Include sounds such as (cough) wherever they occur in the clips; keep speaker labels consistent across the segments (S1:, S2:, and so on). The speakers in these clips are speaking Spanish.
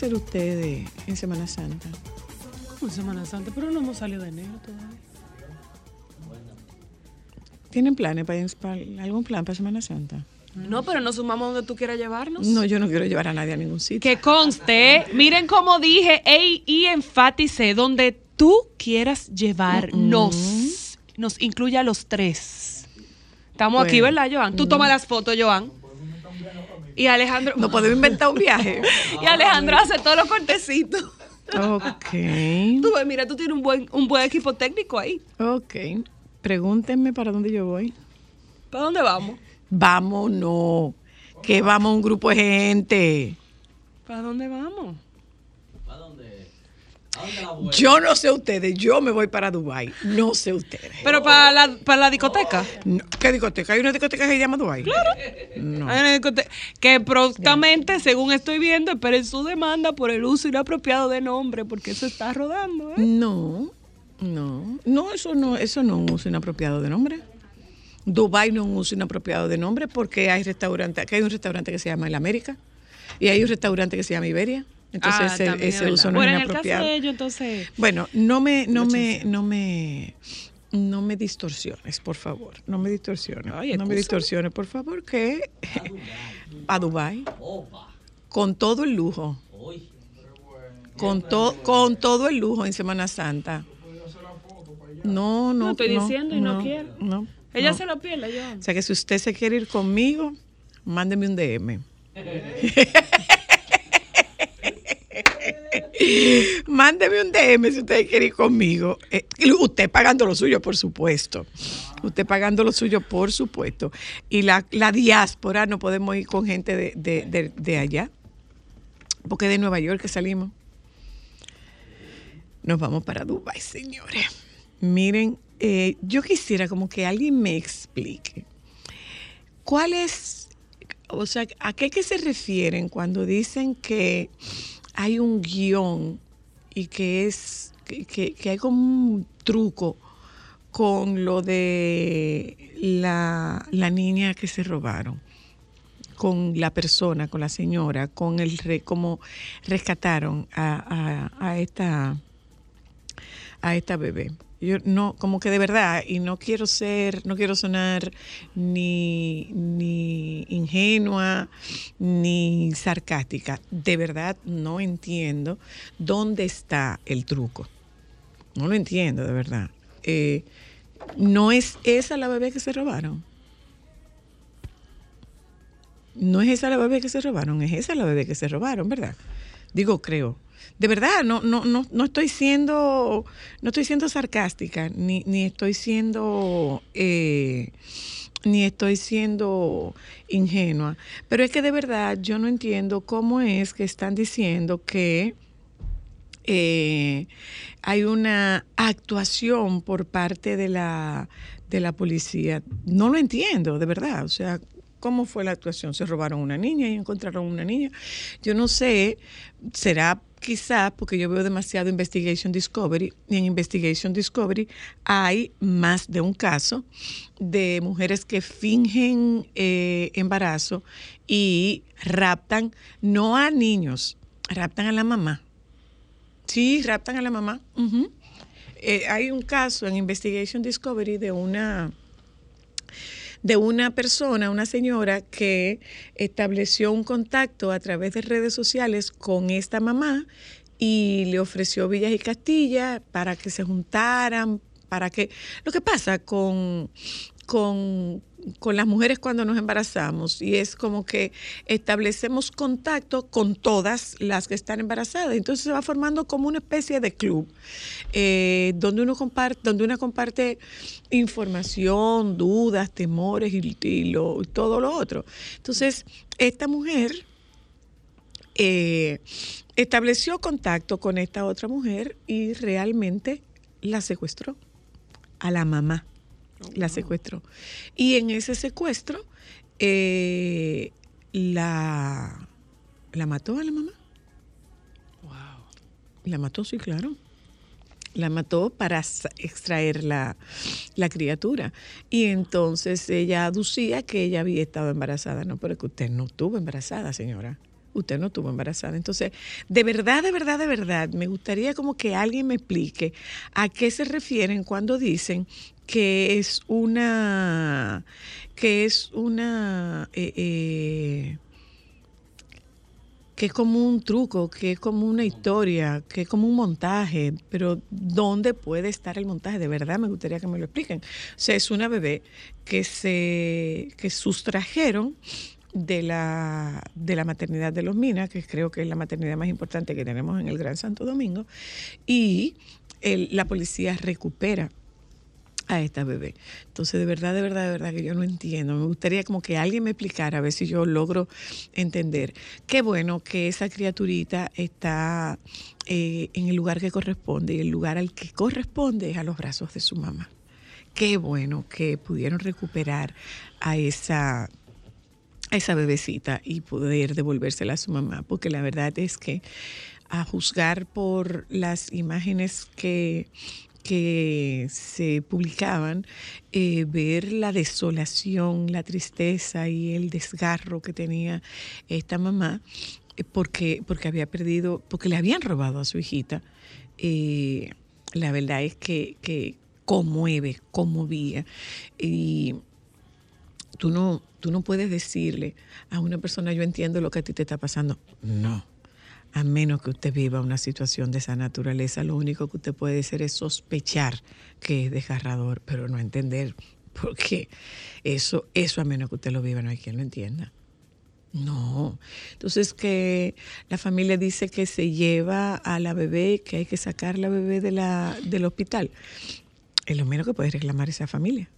S1: Hacer ustedes en Semana Santa?
S2: Como Semana Santa, pero no hemos salido de enero todavía.
S1: ¿Tienen planes para, para- algún plan para Semana Santa?
S2: No, pero nos sumamos donde tú quieras llevarnos.
S1: No, yo no quiero llevar a nadie a ningún sitio.
S2: Que conste, miren como dije ey, y enfaticé, donde tú quieras llevarnos. Nos incluye a los tres. Estamos aquí. ¿verdad, Joan? Tú toma las fotos, Joan. Y Alejandro.
S1: No podemos inventar un viaje.
S2: y Alejandro hace todos los cortecitos.
S1: ok,
S2: Tú ves, mira, tú tienes un buen, un buen equipo técnico ahí.
S1: ok. Pregúntenme para dónde yo voy.
S2: ¿Para dónde vamos?
S1: Vámonos, que vamos un grupo de gente.
S2: ¿Para dónde vamos?
S1: Yo no sé ustedes, yo me voy para Dubai. No sé ustedes.
S2: Pero para la, para la discoteca.
S1: No, ¿Qué discoteca? ¿Hay una discoteca que se llama Dubai? Claro. No.
S2: Hay una discote- Que prontamente, según estoy viendo, esperen su demanda por el uso inapropiado de nombre, porque eso está rodando. ¿eh?
S1: No, no, no, eso no, eso no es un uso inapropiado de nombre. Dubai no es un uso inapropiado de nombre porque hay restaurantes, aquí hay un restaurante que se llama El América y hay un restaurante que se llama Iberia. Entonces
S2: Ah,
S1: ese, uso no
S2: bueno,
S1: es
S2: en el caso
S1: inapropiado.
S2: de ellos, entonces.
S1: Bueno, no me, no me, no me, no me distorsiones, por favor. No me distorsiones.
S2: Ay,
S1: no me distorsiones, por favor, que a Dubai con todo el lujo. Con, to- con todo el lujo en Semana Santa. No, no.
S2: No estoy diciendo y no quiero.
S1: No.
S2: Ella
S1: no.
S2: se lo pierde, Joan.
S1: O sea que si usted se quiere ir conmigo, mándeme un DM. (laughs) (laughs) Mándeme un DM si usted quiere ir conmigo. Eh, usted pagando lo suyo, por supuesto. Usted pagando lo suyo, por supuesto. Y la, la diáspora, no podemos ir con gente de, de- de- allá. Porque de Nueva York que salimos. Nos vamos para Dubái, señores. Miren, eh, yo quisiera como que alguien me explique. ¿Cuál es, o sea, a qué se refieren cuando dicen que hay un guion y que es, que, hay como un truco con lo de la, la niña que se robaron? con la persona, con la señora, con el re, cómo rescataron a- a esta a esta bebé. Yo no, como que de verdad, y no quiero ser, no quiero sonar ni, ni ingenua ni sarcástica. De verdad no entiendo dónde está el truco. No lo entiendo, de verdad. Eh, no es esa la bebé que se robaron. No es esa la bebé que se robaron, es esa la bebé que se robaron, ¿verdad? Digo, creo. De verdad, no, no, no, no estoy siendo, no estoy siendo sarcástica, ni, ni estoy siendo, eh, ni estoy siendo ingenua. Pero es que de verdad yo no entiendo cómo es que están diciendo que eh, hay una actuación por parte de la, de la policía. No lo entiendo, de verdad. O sea, ¿cómo fue la actuación? Se robaron una niña y encontraron una niña. Yo no sé, será quizá porque yo veo demasiado Investigation Discovery y en Investigation Discovery hay más de un caso de mujeres que fingen eh, embarazo y raptan no a niños, raptan a la mamá. Sí, raptan a la mamá. Eh, hay un caso en Investigation Discovery de una de una persona, una señora que estableció un contacto a través de redes sociales con esta mamá y le ofreció Villas y Castilla para que se juntaran, para que... Lo que pasa con, con, con las mujeres cuando nos embarazamos y es como que establecemos contacto con todas las que están embarazadas. Entonces se va formando como una especie de club eh, donde uno comparte, donde una comparte información, dudas, temores y, y lo- todo lo otro. Entonces, esta mujer eh, estableció contacto con esta otra mujer y realmente la secuestró a la mamá. La secuestró. Y en ese secuestro eh, la, la mató a la mamá. La mató, sí, claro. La mató para extraer la, la criatura. Y entonces ella aducía que ella había estado embarazada. No, pero que usted no estuvo embarazada, señora. Usted no estuvo embarazada. Entonces, de verdad, de verdad, de verdad, me gustaría como que alguien me explique a qué se refieren cuando dicen que es una, que es una, eh, eh, que es como un truco, que es como una historia, que es como un montaje, pero ¿dónde puede estar el montaje? De verdad me gustaría que me lo expliquen. O sea, es una bebé que se que sustrajeron de la, de la maternidad de los Minas, que creo que es la maternidad más importante que tenemos en el Gran Santo Domingo, y la policía recupera a esta bebé. Entonces, de verdad, de verdad, de verdad que yo no entiendo. Me gustaría como que alguien me explicara, a ver si yo logro entender. Qué bueno que esa criaturita está eh, en el lugar que corresponde y el lugar al que corresponde es a los brazos de su mamá. Qué bueno que pudieron recuperar a esa a esa bebecita y poder devolvérsela a su mamá, porque la verdad es que a juzgar por las imágenes que, que se publicaban, eh, ver la desolación, la tristeza y el desgarro que tenía esta mamá, eh, porque, porque había perdido, porque le habían robado a su hijita, eh, la verdad es que, que conmueve, conmovía. Y tú no, tú no puedes decirle a una persona, yo entiendo lo que a ti te está pasando. No. A menos que usted viva una situación de esa naturaleza, lo único que usted puede hacer es sospechar que es desgarrador, pero no entender. Porque eso, eso a menos que usted lo viva, no hay quien lo entienda. No. Entonces que la familia dice que se lleva a la bebé, que hay que sacar la bebé de la, del hospital. Es lo menos que puede reclamar esa familia.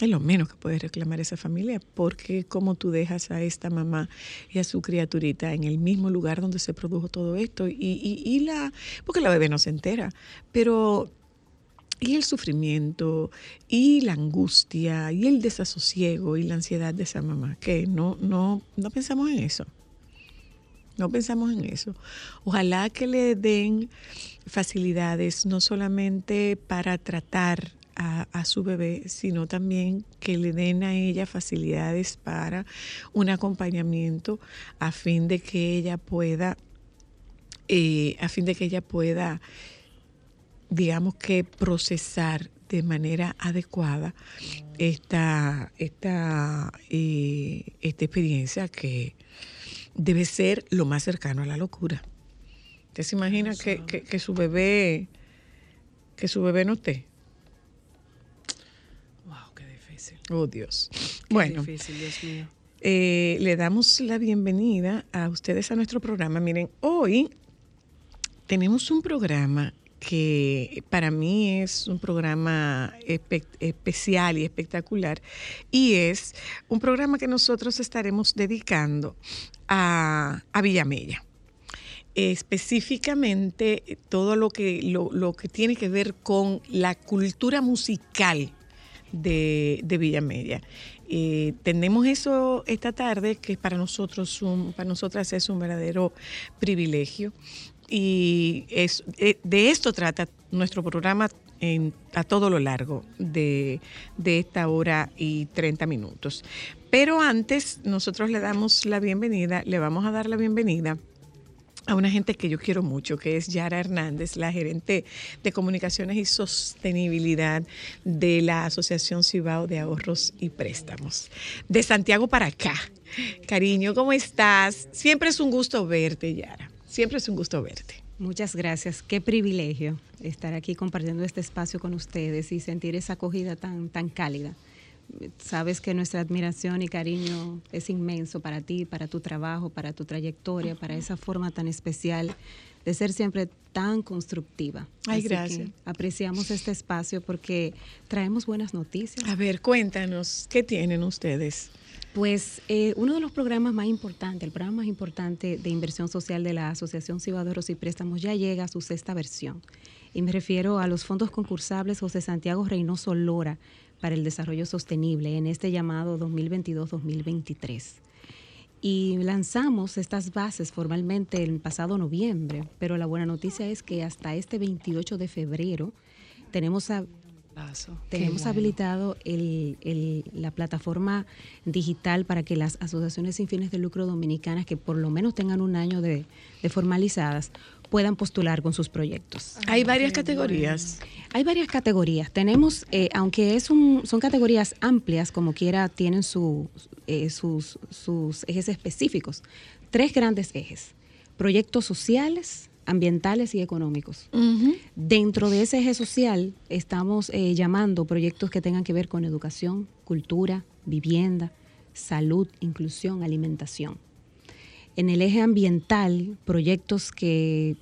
S1: Es lo menos que puede reclamar esa familia, porque como tú dejas a esta mamá y a su criaturita en el mismo lugar donde se produjo todo esto, y, y- y la, porque la bebé no se entera, pero y el sufrimiento, y la angustia, y el desasosiego, y la ansiedad de esa mamá, que no, no, no pensamos en eso. No pensamos en eso. Ojalá que le den facilidades no solamente para tratar a, a su bebé, sino también que le den a ella facilidades para un acompañamiento a fin de que ella pueda, eh, a fin de que ella pueda, digamos que procesar de manera adecuada esta, esta, eh, esta experiencia que debe ser lo más cercano a la locura. ¿Usted se imagina que, que- que su bebé, que su bebé no esté? Oh, Dios.
S2: Qué
S1: bueno,
S2: difícil, Dios mío.
S1: eh, le damos la bienvenida a ustedes a nuestro programa. Miren, hoy tenemos un programa que para mí es un programa espe- especial y espectacular y es un programa que nosotros estaremos dedicando a, a Villamella específicamente todo lo que, lo, lo que tiene que ver con la cultura musical de, de Villamella. Eh, tenemos eso esta tarde, que para nosotros un- para nosotras es un verdadero privilegio. y es, eh, de esto trata nuestro programa en- a todo lo largo de, de esta hora y 30 minutos. Pero antes, nosotros le damos la bienvenida, le vamos a dar la bienvenida a una gente que yo quiero mucho, que es Yara Hernández, la gerente de comunicaciones y sostenibilidad de la Asociación Cibao de Ahorros y Préstamos. De Santiago para acá. Cariño, ¿cómo estás? Siempre es un gusto verte, Yara. Siempre es un gusto verte.
S3: Muchas gracias. Qué privilegio estar aquí compartiendo este espacio con ustedes y sentir esa acogida tan, tan cálida. Sabes que nuestra admiración y cariño es inmenso para ti, para tu trabajo, para tu trayectoria, para esa forma tan especial de ser siempre tan constructiva.
S1: Ay,
S3: Así que
S1: gracias.
S3: apreciamos este espacio porque traemos buenas noticias.
S1: A ver, cuéntanos, ¿qué tienen ustedes?
S3: Pues eh, uno de los programas más importantes, el programa más importante de inversión social de la Asociación Ahorros y Préstamos ya llega a su sexta versión. Y me refiero a los fondos concursables José Santiago Reynoso Lora para el desarrollo sostenible en este llamado 2022-2023. Y lanzamos estas bases formalmente el pasado noviembre, pero la buena noticia es que hasta este 28 de febrero tenemos a, tenemos habilitado el- el- la plataforma digital para que las asociaciones sin fines de lucro dominicanas que por lo menos tengan un año de, de formalizadas puedan postular con sus proyectos.
S1: Hay varias categorías.
S3: Hay varias categorías. Tenemos, eh, aunque es un, son categorías amplias, como quiera, tienen su, eh, sus, sus ejes específicos. Tres grandes ejes. Proyectos sociales, ambientales y económicos. Dentro de ese eje social estamos eh, llamando proyectos que tengan que ver con educación, cultura, vivienda, salud, inclusión, alimentación. En el eje ambiental, proyectos que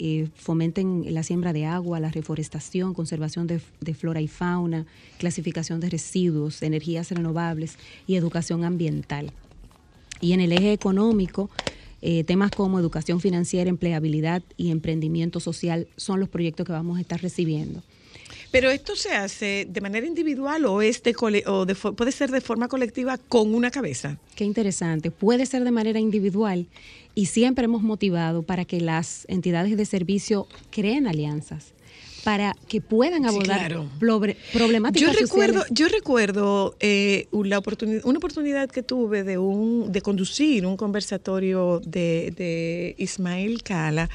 S3: eh, fomenten la siembra de agua, la reforestación, conservación de, flora y fauna, clasificación de residuos, energías renovables y educación ambiental. Y en el eje económico, eh, temas como educación financiera, empleabilidad y emprendimiento social son los proyectos que vamos a estar recibiendo.
S1: Pero esto se hace de manera individual o, es de cole- o de puede ser de forma colectiva con una cabeza.
S3: Qué interesante. Puede ser de manera individual y siempre hemos motivado para que las entidades de servicio creen alianzas para que puedan
S1: Sí,
S3: abordar
S1: claro.
S3: problemáticas
S1: Yo recuerdo,
S3: sociales.
S1: yo recuerdo eh, la oportunidad, una oportunidad que tuve de un, de conducir un conversatorio de, de Ismael Cala,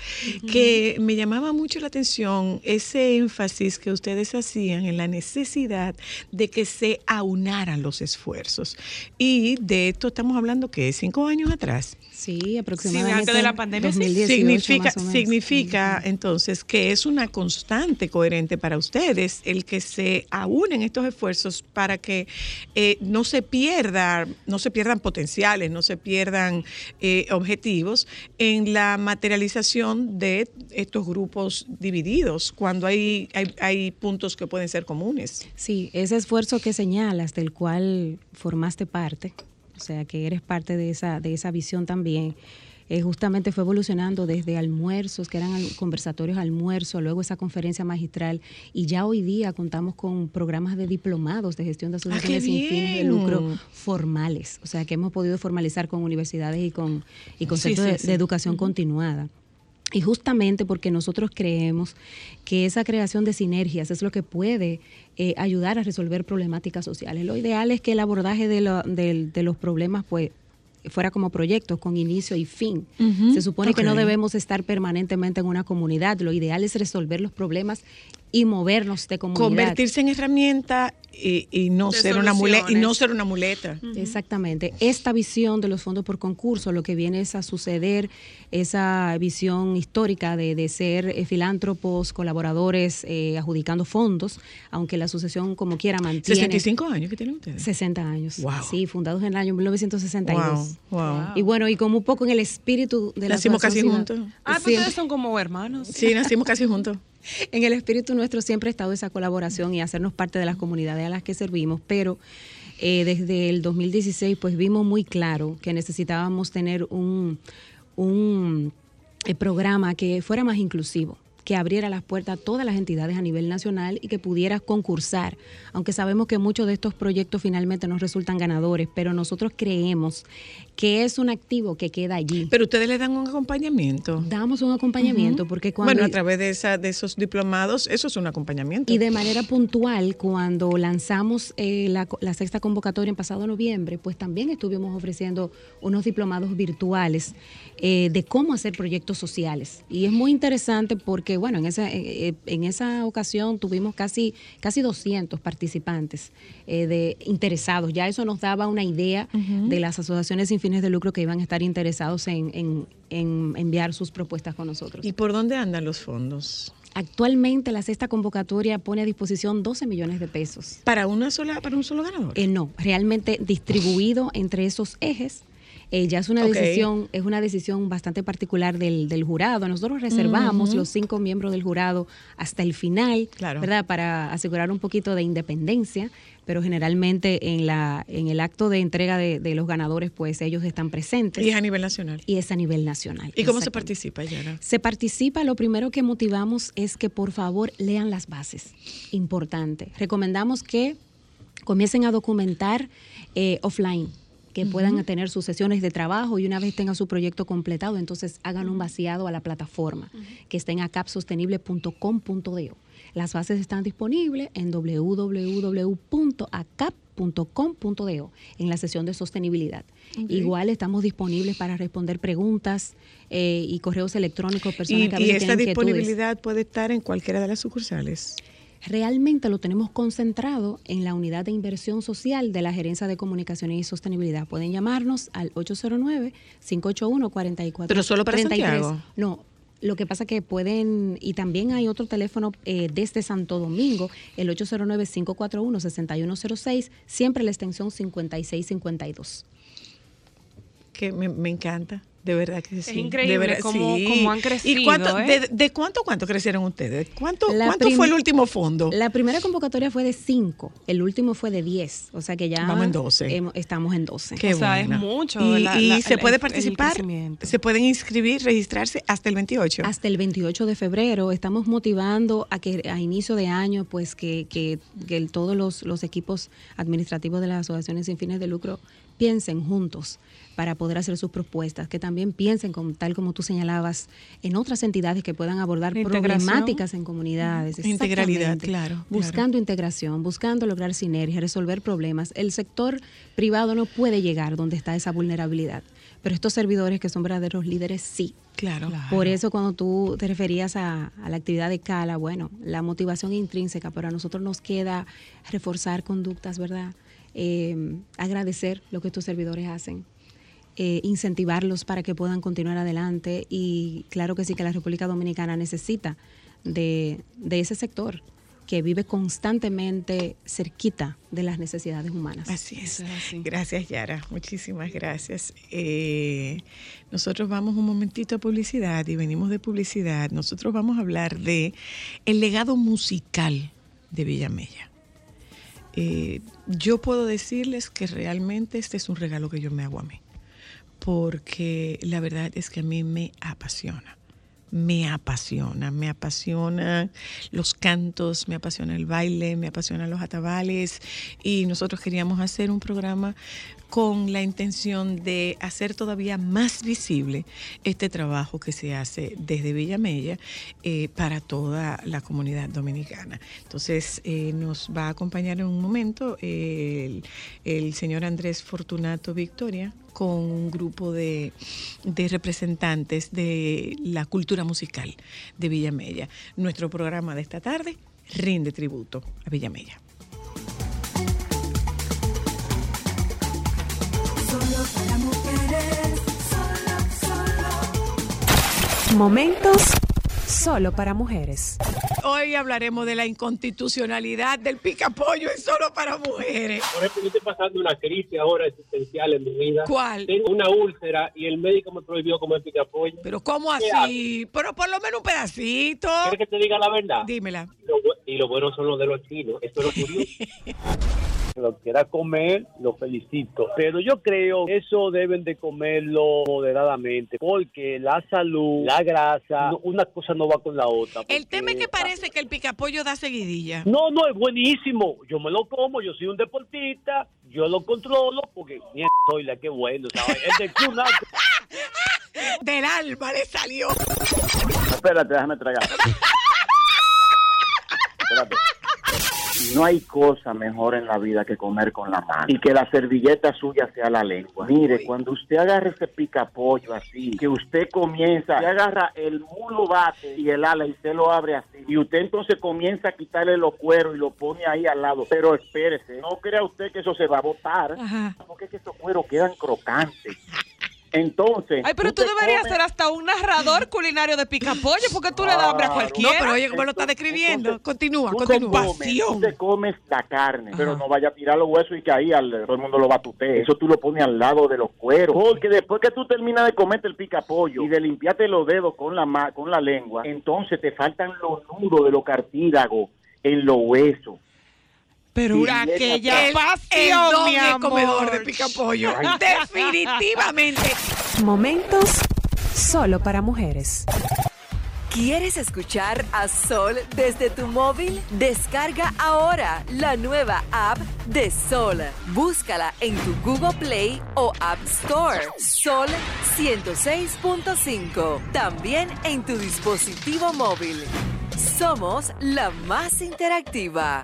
S1: que me llamaba mucho la atención ese énfasis que ustedes hacían en la necesidad de que se aunaran los esfuerzos. Y de esto estamos hablando que cinco años atrás.
S3: Sí, aproximadamente.
S2: antes de la pandemia, sí.
S3: 2018,
S1: significa
S3: más o menos.
S1: significa entonces que es una constante coherente para ustedes el que se aúnen estos esfuerzos para que eh, no se pierda, no se pierdan potenciales, no se pierdan eh, objetivos en la materialización de estos grupos divididos cuando hay, hay, hay puntos que pueden ser comunes.
S3: Sí, ese esfuerzo que señalas, del cual formaste parte, o sea, que eres parte de esa, de esa visión también, eh, justamente fue evolucionando desde almuerzos, que eran conversatorios almuerzo, luego esa conferencia magistral, y ya hoy día contamos con programas de diplomados de gestión de asociaciones sin fines de lucro formales, o sea, que hemos podido formalizar con universidades y con, y con
S1: Sí,
S3: centros
S1: sí,
S3: de,
S1: sí.
S3: de educación continuada. Y justamente porque nosotros creemos que esa creación de sinergias es lo que puede eh, ayudar a resolver problemáticas sociales. Lo ideal es que el abordaje de, lo- de los problemas pues fuera como proyectos con inicio y fin. Se supone que no debemos estar permanentemente en una comunidad. Lo ideal es resolver los problemas y movernos de comunidad.
S1: Convertirse en herramienta y, y no ser una muleta y no ser una muleta.
S3: Exactamente. Esta visión de los fondos por concurso lo que viene es a suceder esa visión histórica de, de ser eh, filántropos, colaboradores, eh, adjudicando fondos, aunque la asociación como quiera mantiene
S1: 65 años que tienen ustedes.
S3: 60 años.
S1: Wow.
S3: Sí, fundados en el año 1962.
S1: Wow, wow.
S3: Y bueno, y como un poco en el espíritu de la
S1: Nacimos casi juntos.
S2: Ah, pues ustedes son como hermanos.
S1: Sí, nacimos casi juntos.
S3: En el espíritu nuestro siempre ha estado esa colaboración y hacernos parte de las comunidades a las que servimos, pero eh, desde el 2016 pues vimos muy claro que necesitábamos tener un, un eh, programa que fuera más inclusivo que abriera las puertas a todas las entidades a nivel nacional y que pudiera concursar, aunque sabemos que muchos de estos proyectos finalmente no resultan ganadores, pero nosotros creemos que es un activo que queda allí.
S1: Pero ustedes le dan un acompañamiento.
S3: Damos un acompañamiento porque cuando
S1: Bueno, a través de, esa, de esos diplomados, eso es un acompañamiento.
S3: Y de manera puntual, cuando lanzamos eh, la, la sexta convocatoria en pasado noviembre, pues también estuvimos ofreciendo unos diplomados virtuales eh, de cómo hacer proyectos sociales. Y es muy interesante porque, bueno, en esa, eh, en esa ocasión tuvimos casi, casi 200 participantes de interesados. Ya eso nos daba una idea de las asociaciones sin fines de lucro que iban a estar interesados en, en- en enviar sus propuestas con nosotros.
S1: ¿Y por dónde andan los fondos?
S3: Actualmente la sexta convocatoria pone a disposición 12 millones de pesos.
S1: ¿Para una sola, para un solo ganador?
S3: Eh, no, realmente distribuido entre esos ejes. Eh, ya es una decisión, es una decisión bastante particular del, del jurado. Nosotros reservamos los cinco miembros del jurado hasta el final,
S1: Claro.
S3: ¿verdad? Para asegurar un poquito de independencia, pero generalmente en la, en el acto de entrega de, de los ganadores, pues ellos están presentes.
S1: y es a nivel nacional.
S3: y es a nivel nacional.
S1: ¿Y cómo se participa, Yara?
S3: Se participa, lo primero que motivamos es que por favor lean las bases. Importante. Recomendamos que comiencen a documentar eh, offline, que puedan tener sus sesiones de trabajo y una vez tengan su proyecto completado, entonces hagan un vaciado a la plataforma que está en acapsostenible.com.do. Las bases están disponibles en www.acap.com.do en la sesión de sostenibilidad. Igual estamos disponibles para responder preguntas eh, y correos electrónicos, personas
S1: Y,
S3: que a
S1: y
S3: veces
S1: esta
S3: tienen inquietudes.
S1: disponibilidad puede estar en cualquiera de las sucursales.
S3: Realmente lo tenemos concentrado en la unidad de inversión social de la Gerencia de Comunicaciones y Sostenibilidad. Pueden llamarnos al 809-581-4433.
S1: Pero solo para Santiago.
S3: No, lo que pasa que pueden, y también hay otro teléfono eh, desde Santo Domingo, el 809-541-6106, siempre la extensión 5652.
S1: Que me, me encanta. De verdad que sí.
S2: increíble
S1: de verdad,
S2: cómo-
S1: sí.
S2: cómo han
S1: ¿Y
S2: crecido,
S1: cuánto,
S2: ¿eh?
S1: de, de cuánto cuánto crecieron ustedes? ¿Cuánto, cuánto fue el último fondo?
S3: La primera convocatoria fue de 5, el último fue de 10, o sea que ya
S1: Vamos en 12.
S3: hemos- estamos en 12.
S1: Qué
S2: o sea, es mucho
S1: Y,
S2: la-
S1: y
S2: la-
S1: se puede participar, se pueden inscribir, registrarse hasta el 28.
S3: hasta el 28 de febrero. Estamos motivando a que a inicio de año, pues que, que, que el- todos los, los equipos administrativos de las asociaciones sin fines de lucro piensen juntos para poder hacer sus propuestas, que también piensen, como, tal como tú señalabas, en otras entidades que puedan abordar problemáticas en comunidades.
S1: Integralidad, claro,
S3: Buscando integración, buscando lograr sinergia, resolver problemas. El sector privado no puede llegar donde está esa vulnerabilidad, pero estos servidores que son verdaderos líderes sí.
S1: claro.
S3: Por eso cuando tú te referías a, a la actividad de Cala, bueno, la motivación intrínseca, pero a nosotros nos queda reforzar conductas, ¿verdad? Eh, agradecer lo que estos servidores hacen, eh, incentivarlos para que puedan continuar adelante y claro que sí que la República Dominicana necesita de, de ese sector que vive constantemente cerquita de las necesidades humanas.
S1: Así es.
S2: Es así.
S1: Gracias, Yara. Muchísimas gracias. Eh, nosotros vamos un momentito a publicidad y venimos de publicidad. Nosotros vamos a hablar de el legado musical de Villamella. Eh, yo puedo decirles que realmente este es un regalo que yo me hago a mí, porque la verdad es que a mí me apasiona me apasiona, me apasiona los cantos, me apasiona el baile, me apasionan los atabales y nosotros queríamos hacer un programa con la intención de hacer todavía más visible este trabajo que se hace desde Villamella eh, para toda la comunidad dominicana. Entonces eh, nos va a acompañar en un momento el, el señor Andrés Fortunato Victoria con un grupo de, de representantes de la cultura musical de Villamella. Nuestro programa de esta tarde rinde tributo a Villamella.
S4: Solo para mujeres, solo, solo.
S5: Momentos solo para mujeres.
S1: Hoy hablaremos de la inconstitucionalidad del picapollo y solo para mujeres.
S6: Por ejemplo, yo estoy pasando una crisis ahora existencial en mi vida.
S1: ¿Cuál?
S6: Tengo una úlcera y el médico me prohibió comer picapollo.
S1: Pero ¿cómo
S6: ¿Qué
S1: así? Pero por lo menos un pedacito.
S6: ¿Quieres que te diga la verdad?
S1: Dímela.
S6: Y lo bueno son los de los chinos. Esto es lo curioso. (laughs) Lo quiera comer, lo felicito. Pero yo creo que eso deben de comerlo moderadamente, porque la salud, la grasa, no- una cosa no va con la otra.
S1: El tema es que parece que el picapollo da seguidilla.
S6: No, no, es buenísimo. Yo me lo como, yo soy un deportista, yo lo controlo, porque mierda, soy la que bueno, ¿sabes? El de Náutico. (laughs)
S1: Del alma le salió.
S7: Espérate, déjame tragar. (laughs) Espérate. No hay cosa mejor en la vida que comer con la mano y que la servilleta suya sea la lengua. Mire, cuando usted agarra ese picapollo así, que usted comienza, usted agarra el mulo bate y el ala y se lo abre así, y usted entonces comienza a quitarle los cueros y lo pone ahí al lado. Pero espérese, no crea usted que eso se va a botar,
S1: Ajá.
S7: porque es que esos cueros quedan crocantes. Entonces,
S2: Ay, pero tú
S7: te
S2: deberías
S7: comes-
S2: ser hasta un narrador culinario de picapollo, porque tú le das hambre a
S1: No,
S2: cualquiera.
S1: pero oye, ¿cómo lo está describiendo?
S7: Entonces,
S1: Continúa,
S7: Tú te
S1: continúa.
S7: comes, tú te comes la carne, pero no vaya a tirar los huesos y que ahí al- todo el mundo lo va a tutear. Eso tú lo pones al lado de los cueros. Porque después que tú terminas de comerte el picapollo y de limpiarte los dedos con la, ma- con la lengua, entonces te faltan los nudos de los cartílagos en los huesos.
S2: Pero
S7: Y
S2: aquella
S1: El, el
S2: pasión,
S1: don
S2: mi amor.
S1: comedor de picapollo. (laughs) Definitivamente.
S5: Momentos solo para mujeres.
S8: ¿Quieres escuchar a Sol desde tu móvil? Descarga ahora la nueva app de Sol. Búscala en tu Google Play o App Store. Sol 106.5. También en tu dispositivo móvil. Somos la más interactiva.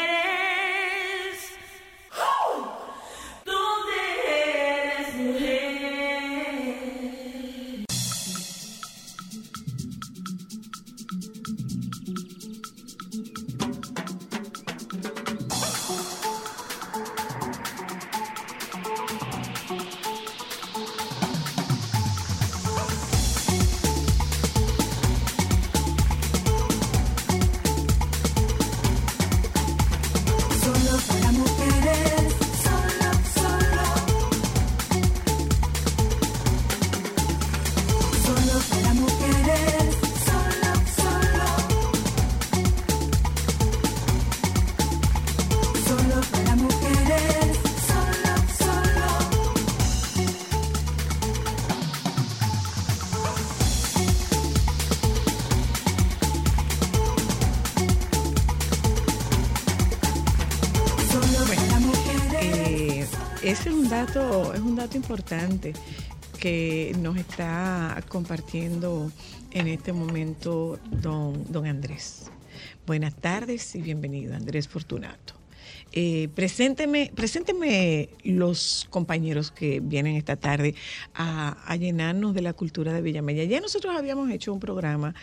S1: Importante que nos está compartiendo en este momento don, don Andrés. Buenas tardes y bienvenido, Andrés Fortunato. Eh, presénteme, presénteme los compañeros que vienen esta tarde a, a llenarnos de la cultura de Villamella. Ya nosotros habíamos hecho un programa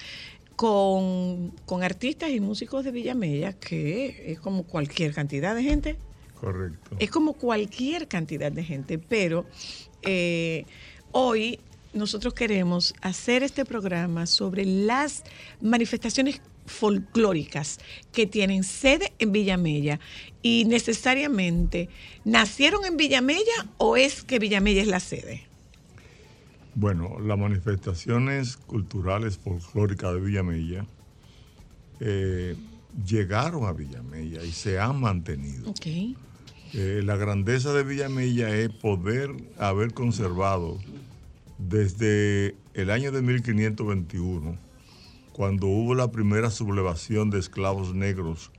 S1: con, con artistas y músicos de Villamella, que es como cualquier cantidad de gente,
S9: Correcto.
S1: es como cualquier cantidad de gente, pero eh, hoy nosotros queremos hacer este programa sobre las manifestaciones folclóricas que tienen sede en Villamella y necesariamente nacieron en Villamella o es que Villamella es la sede.
S9: Bueno, las manifestaciones culturales folclóricas de Villamella eh, llegaron a Villamella y se han mantenido.
S1: Ok.
S9: Eh, la grandeza de Villamella es poder haber conservado desde el año de 1521, cuando hubo la primera sublevación de esclavos negros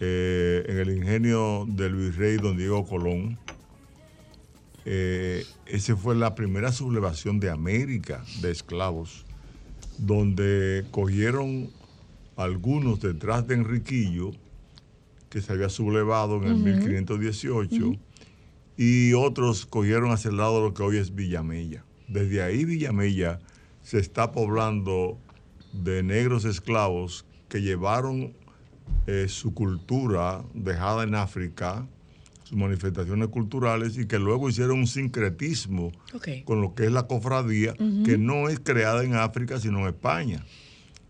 S9: eh, en el ingenio del virrey don Diego Colón. Eh, esa fue la primera sublevación de América de esclavos, donde cogieron algunos detrás de Enriquillo, que se había sublevado en el 1518, y otros cogieron hacia el lado de lo que hoy es Villamella. Desde ahí Villamella se está poblando de negros esclavos que llevaron eh, su cultura dejada en África, sus manifestaciones culturales y que luego hicieron un sincretismo con lo que es la cofradía, que no es creada en África, sino en España.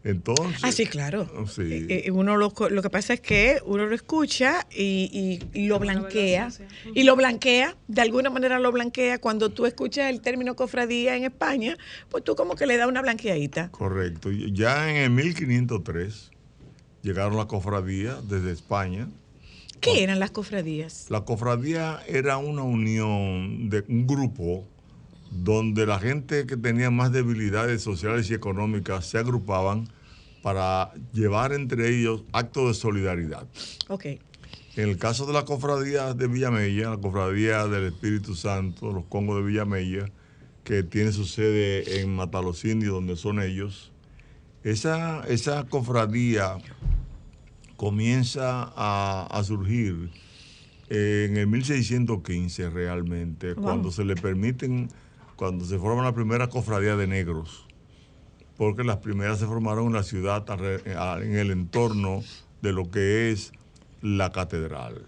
S9: Entonces,
S1: Ah, sí, claro.
S9: Sí.
S1: Eh, eh, uno lo, lo que pasa es que uno lo escucha y, y- y lo blanquea. Y lo blanquea, de alguna manera lo blanquea. Cuando tú escuchas el término cofradía en España, pues tú como que le das una blanqueadita.
S9: Correcto. Ya en el 1503 llegaron las cofradías desde España.
S1: ¿Qué eran las cofradías?
S9: La cofradía era una unión de un grupo donde la gente que tenía más debilidades sociales y económicas se agrupaban para llevar entre ellos actos de solidaridad.
S1: Ok.
S9: En el caso de la cofradía de Villamella, la cofradía del Espíritu Santo, los Congos de Villamella, que tiene su sede en Matalocindo, donde son ellos, esa, esa cofradía comienza a, a surgir en el 1615 realmente,
S10: Wow.
S9: cuando se le permiten, cuando se forma la primera cofradía de negros, porque las primeras se formaron en la ciudad, a- en el entorno de lo que es la catedral.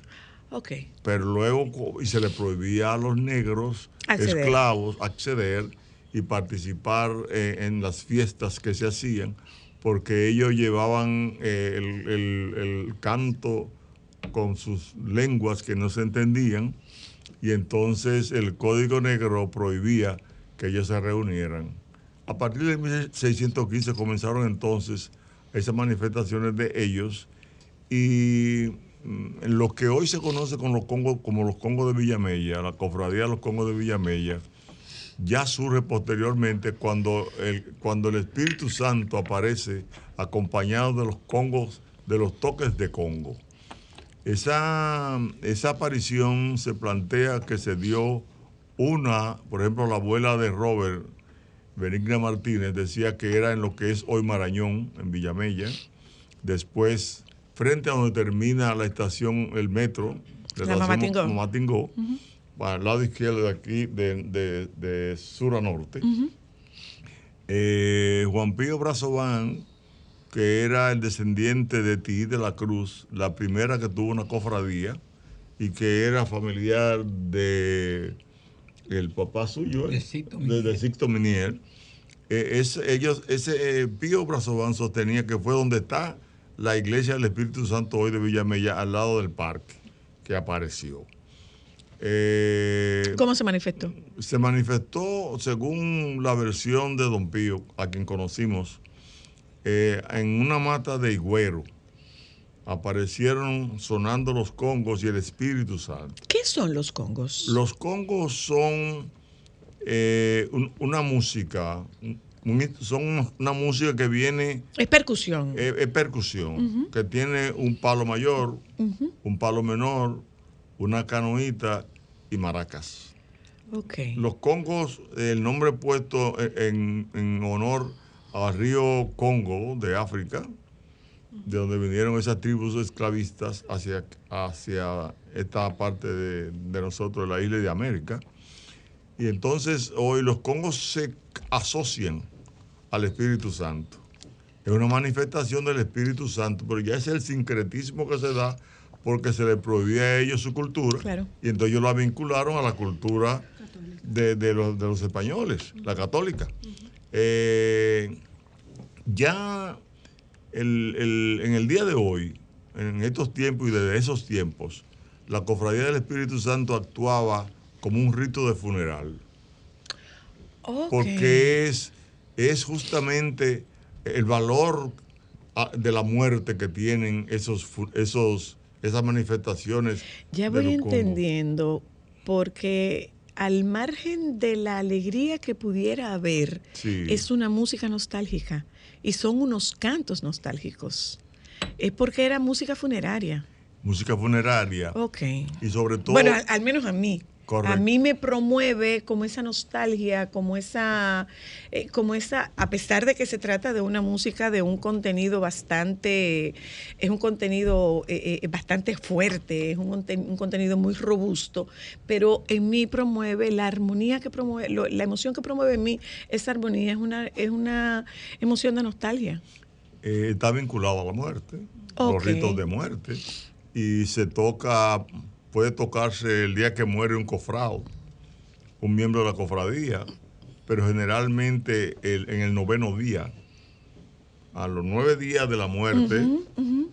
S9: Pero luego, y se le prohibía a los negros,
S1: Acceder.
S9: esclavos, acceder y participar eh, en las fiestas que se hacían, porque ellos llevaban eh, el, el- el canto con sus lenguas que no se entendían, y entonces el Código Negro prohibía que ellos se reunieran. A partir de 1615 comenzaron entonces esas manifestaciones de ellos y mm, lo que hoy se conoce con los como los Congos de Villamella, la cofradía de los Congos de Villamella, ya surge posteriormente cuando el, cuando el Espíritu Santo aparece acompañado de los congos, de los toques de Congo. Esa, esa aparición se plantea que se dio una, por ejemplo, la abuela de Robert, Benigna Martínez, decía que era en lo que es hoy Marañón, en Villamella. Después, frente a donde termina la estación, el metro, de
S1: La. Mamatingó,
S9: para el lado izquierdo de aquí, de, de- de sur a norte. Eh, Juan Pío Brazován, que era el descendiente de Ti de la Cruz, la primera que tuvo una cofradía y que era familiar de el papá suyo, ¿eh? de, de Sixto Minier. Eh, es- ellos, ese eh, Pío Brazován sostenía que fue donde está la iglesia del Espíritu Santo hoy de Villamella, al lado del parque, que apareció. Eh,
S1: ¿Cómo se manifestó?
S9: se manifestó, según la versión de Don Pío, a quien conocimos, eh, en una mata de higüero. Aparecieron sonando los congos y el Espíritu Santo.
S1: ¿Qué son los congos?
S9: Los congos son eh, un- una música, un- son una música que viene,
S1: Es percusión.
S9: eh, es percusión, que tiene un palo mayor, un palo menor, una canoita y maracas.
S1: Ok.
S9: Los congos, el nombre puesto en, en honor al río Congo de África, de donde vinieron esas tribus esclavistas hacia, hacia esta parte de, de nosotros, de la isla de América. Y entonces hoy los congos se asocian al Espíritu Santo. Es una manifestación del Espíritu Santo, pero ya es el sincretismo que se da porque se le prohibía a ellos su cultura.
S1: Claro.
S9: Y entonces ellos la vincularon a la cultura de, de los, de los españoles, la católica. Eh, ya el- el- en el día de hoy, en estos tiempos y desde esos tiempos, la Cofradía del Espíritu Santo actuaba como un rito de funeral.
S1: Ok.
S9: Porque es, es justamente el valor ah, de la muerte que tienen esos, esos, esas manifestaciones.
S1: Ya voy entendiendo, porque al margen de la alegría que pudiera haber,
S9: Sí.
S1: es una música nostálgica y son unos cantos nostálgicos. Es porque era música funeraria.
S9: Música funeraria.
S1: Ok.
S9: Y sobre todo.
S1: Bueno, al, al menos a mí.
S9: Correcto.
S1: A mí me promueve como esa nostalgia, como esa, eh, como esa, a pesar de que se trata de una música de un contenido bastante, es un contenido eh, eh, bastante fuerte, es un, un contenido muy robusto, pero en mí promueve la armonía que promueve, lo- la emoción que promueve en mí, esa armonía es una, es una emoción de nostalgia.
S9: eh, está vinculado a la muerte, a los ritos de muerte. Y se toca, puede tocarse el día que muere un cofrado, un miembro de la cofradía, pero generalmente el- en el noveno día a los nueve días de la muerte,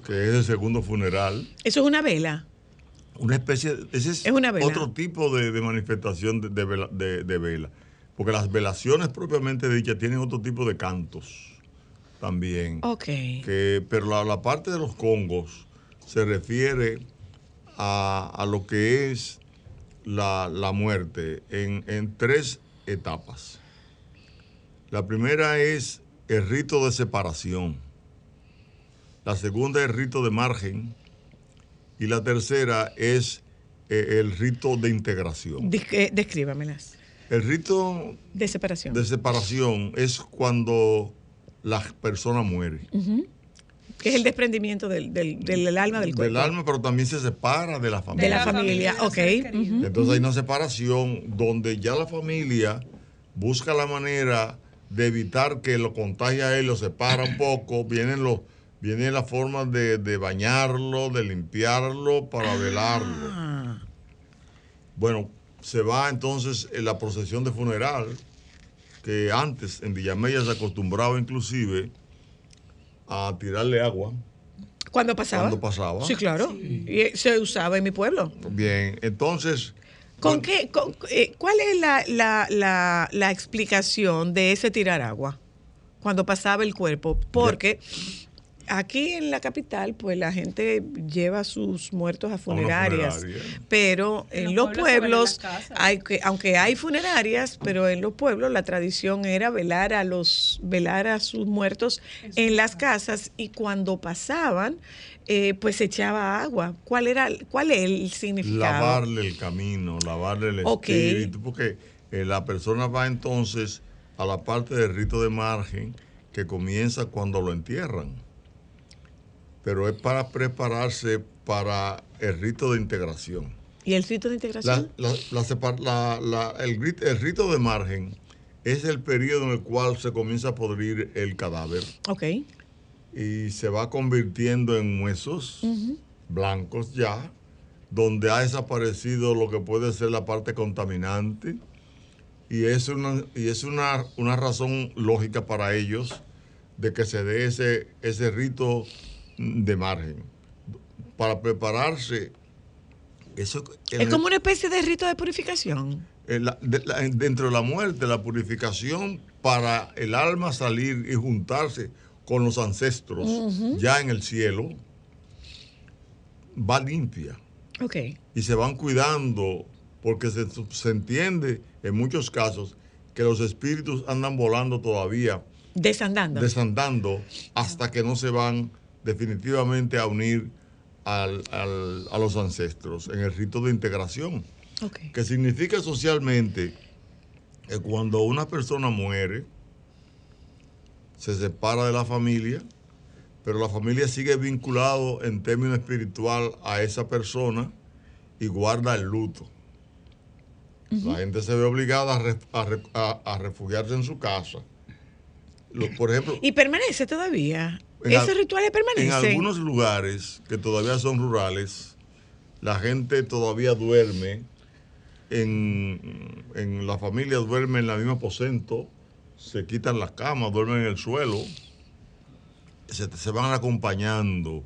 S9: que es el segundo funeral,
S1: Eso es una vela.
S9: una especie, ese es,
S1: Es una vela.
S9: otro tipo de, de manifestación de, de vela, de vela. Porque las velaciones propiamente dichas tienen otro tipo de cantos también.
S1: Ok.
S9: Que, pero la, la parte de los congos se refiere a, a lo que es la, la muerte en, en tres etapas. La primera es el rito de separación. La segunda es el rito de margen. Y la tercera es eh, el rito de integración.
S1: Eh, Descríbamelas.
S9: El rito
S1: De separación.
S9: de separación es cuando la persona muere.
S1: Ujú. Que es el desprendimiento del, del, del alma del cuerpo.
S9: Del alma, pero también se separa de la familia.
S1: De la familia, ok.
S9: Entonces hay una separación donde ya la familia busca la manera de evitar que lo contagie a él, lo separa un poco, vienen los viene la forma de, de bañarlo, de limpiarlo para velarlo.
S1: Ah.
S9: Bueno, se va entonces en la procesión de funeral, que antes en Villamella se acostumbraba inclusive a tirarle agua.
S1: ¿Cuándo pasaba?
S9: Cuando pasaba.
S1: Sí, claro. Y se usaba en mi pueblo.
S9: Bien, entonces
S1: ¿Con qué? con- eh, ¿Cuál es la, la, la, la explicación de ese tirar agua cuando pasaba el cuerpo? Porque aquí en la capital, pues la gente lleva sus muertos a funerarias.
S9: funeraria.
S1: Pero en,
S2: En
S1: los
S2: los pueblos
S1: hay que, aunque hay funerarias, pero en los pueblos la tradición era velar a los, velar a sus muertos en las casas y cuando pasaban, eh, pues se echaba agua. ¿Cuál era, cuál es el significado?
S9: lavarle el camino, lavarle el
S1: Ok.
S9: espíritu, porque eh, la persona va entonces a la parte del rito de margen que comienza cuando lo entierran. Pero es para prepararse para el rito de integración.
S1: ¿Y el rito de integración?
S9: la- el rito de margen es el periodo en el cual se comienza a podrir el cadáver
S1: Ok.
S9: y se va convirtiendo en huesos blancos ya, donde ha desaparecido lo que puede ser la parte contaminante. Y es una, y es una, una razón lógica para ellos de que se dé ese, ese rito de margen. Para prepararse, eso
S1: Es
S9: el-
S1: como una especie de rito de purificación.
S9: en la- de- la- en- dentro de la muerte, la purificación para el alma salir y juntarse con los ancestros ya en el cielo, va limpia y se van cuidando porque se, se entiende en muchos casos que los espíritus andan volando todavía,
S1: Desandando.
S9: desandando, hasta que no se van definitivamente a unir al- al- a los ancestros en el rito de integración que significa socialmente que cuando una persona muere, se separa de la familia, pero la familia sigue vinculado en términos espiritual a esa persona y guarda el luto. La gente se ve obligada a, ref- a re- a- a refugiarse en su casa. Por ejemplo,
S1: Y permanece todavía.
S9: En
S1: Esos
S9: al-
S1: rituales
S9: en
S1: permanecen.
S9: algunos lugares que todavía son rurales, la gente todavía duerme, en, en la familia duerme en el mismo aposento, se quitan las camas, duermen en el suelo, se, se van acompañando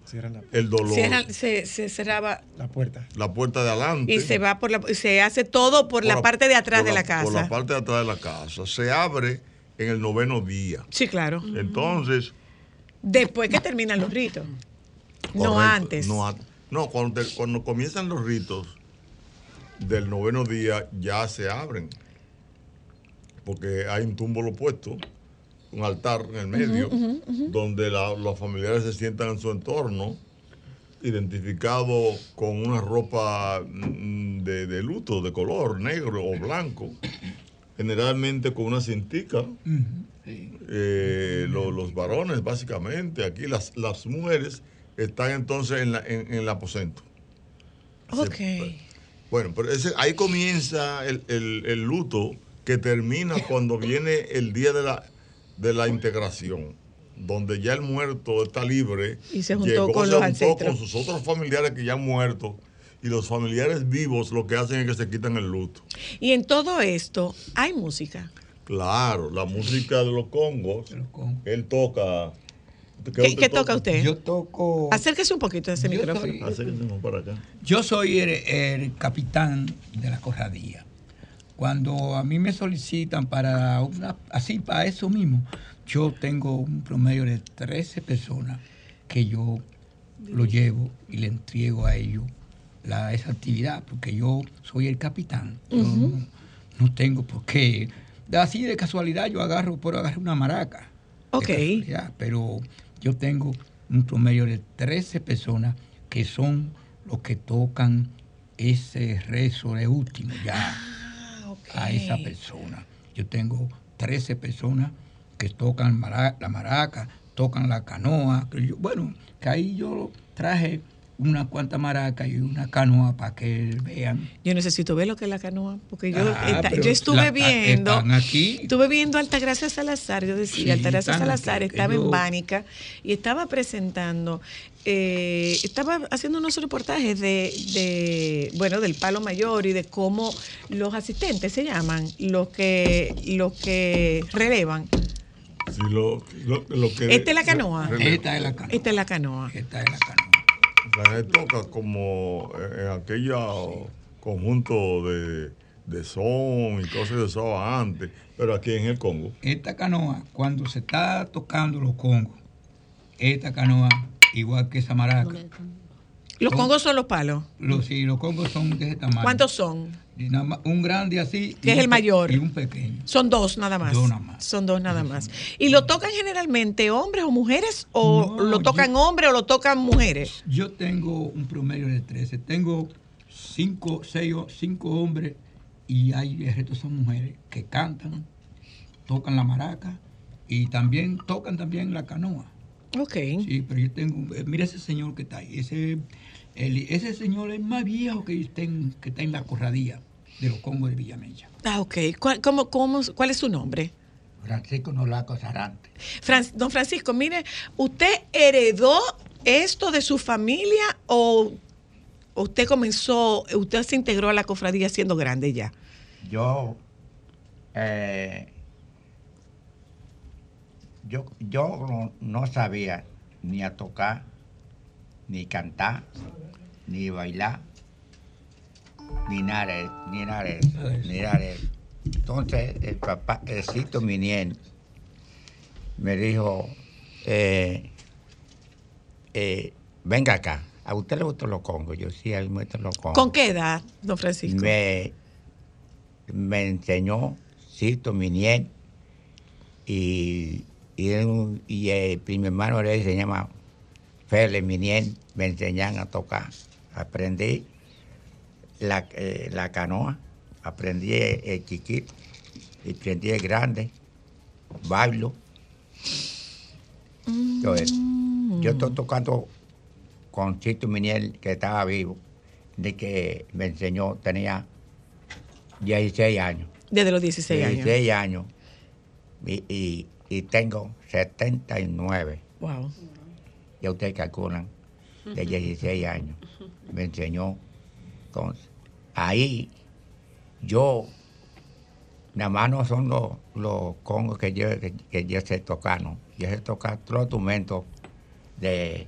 S9: el dolor,
S1: Cierra- se, se cerraba
S10: La puerta.
S9: la puerta de adelante.
S1: y se va por la, se hace todo por, la, parte de atrás de la casa.
S9: Por la parte de atrás de la casa. Se abre en el noveno día.
S1: Sí, claro.
S9: Entonces,
S1: Después que terminan los ritos. No antes.
S9: No, an- no, cuando, te- cuando comienzan los ritos del noveno día ya se abren. Porque hay un túmulo puesto, un altar en el medio, donde la- los familiares se sientan en su entorno, identificado con una ropa mm, de, de luto, de color negro o blanco, generalmente con una cintica. Eh, lo- los varones, básicamente, aquí las, las mujeres están entonces en, la- en- en el aposento.
S1: Ok.
S9: Bueno, pero ese- ahí comienza el, el- el luto que termina (laughs) cuando viene el día de la, de la integración, donde ya el muerto está libre.
S1: Y se juntó
S9: llegó,
S1: con
S9: se
S1: los
S9: juntó con sus otros familiares que ya han muerto. Y los familiares vivos lo que hacen es que se quitan el luto.
S1: Y en todo esto hay música.
S9: Claro, la música de los congos, él toca
S1: ¿Qué, qué toca usted?
S10: Yo toco.
S1: Acérquese un poquito a ese
S10: Yo
S1: micrófono.
S10: soy-
S9: Acérquense para acá.
S10: Yo soy el, el capitán de la cofradía. Cuando a mí me solicitan para una, así para eso mismo, yo tengo un promedio de 13 personas que yo lo llevo y le entrego a ellos la, esa actividad, porque yo soy el capitán. Yo no, no tengo por qué. Así de casualidad yo agarro, puedo agarrar una maraca.
S1: Ok.
S10: pero yo tengo un promedio de 13 personas que son los que tocan ese rezo de último ya a esa persona. Yo tengo 13 personas que tocan la maraca, tocan la canoa. que yo- bueno, que ahí yo traje unas cuantas maracas y una canoa para que vean.
S1: Yo necesito ver lo que es la canoa, porque yo,
S10: Ah,
S1: yo estuve
S10: la-
S1: viendo,
S10: están aquí.
S1: estuve viendo Altagracia Salazar, yo decía,
S10: Sí,
S1: Altagracia
S10: aquí,
S1: Salazar
S10: que
S1: estaba
S10: yo-
S1: en Bánica y estaba presentando, eh, estaba haciendo unos reportajes de, de, bueno, del palo mayor y de cómo los asistentes se llaman, los que, los que relevan.
S9: Si lo, lo, lo que
S1: Esta es la canoa.
S10: Esta es la canoa.
S1: Esta es la canoa.
S10: Esta es la canoa.
S9: O sea, se toca como en aquella conjunto de, de son y cosas que se usaba antes, pero aquí en el Congo.
S10: Esta canoa, cuando se está tocando los congos, esta canoa, igual que esa maraca,
S1: Los
S10: Son-
S1: congos son los palos.
S10: los, sí, los congos son de ese tamaño.
S1: ¿Cuántos son?
S10: Un grande así.
S1: Que
S10: y
S1: es
S10: un
S1: el mayor.
S10: Y un pequeño.
S1: Son dos nada más.
S10: Dos nada más.
S1: Son dos nada más. ¿Y lo tocan generalmente hombres o mujeres? ¿O
S10: No,
S1: lo tocan
S10: yo-
S1: hombres o lo tocan mujeres?
S10: Yo tengo un promedio de 13. Tengo cinco, seis, o- cinco hombres y hay el resto son mujeres que cantan, tocan la maraca y también tocan también la canoa.
S1: Ok.
S10: Sí, pero yo tengo, eh, mira ese señor que está ahí, ese, el- ese señor es más viejo que está en, que está en la corradía de los Congos de Villamella.
S1: Ah, ok. ¿Cuál, cómo- cómo- cuál es su nombre?
S10: Francisco Nolaco Sarante.
S1: Fran- don Francisco, mire, ¿usted heredó esto de su familia o usted comenzó, usted se integró a la cofradía siendo grande ya?
S11: Yo, eh, yo, yo no, no sabía ni a tocar, ni cantar, ni bailar, nada de eso. Entonces, el papá, el Cito Miniel, me dijo, eh, eh, venga acá, ¿a usted le gustan los congos? Yo sí, a mí me gustan los congos.
S1: ¿Con qué edad, don Francisco?
S11: Me, me enseñó Cito Miniel y, y, él- y el primer hermano de él se llama Félix Miniel, me enseñan a tocar. Aprendí la, eh, la canoa, aprendí el, el chiquito, aprendí el grande, bailo. Todo eso. Yo estoy tocando con Cito Miniel, que estaba vivo, de que me enseñó, tenía 16 años.
S1: Desde los 16 años.
S11: 16 años. Y, y- y tengo 79.
S1: Wow.
S11: Ya ustedes calculan, de 16 años. Me enseñó. Entonces, ahí yo, nada más no son los, los congos que yo, que, que yo sé tocar, ¿no? Yo sé tocar los instrumentos de,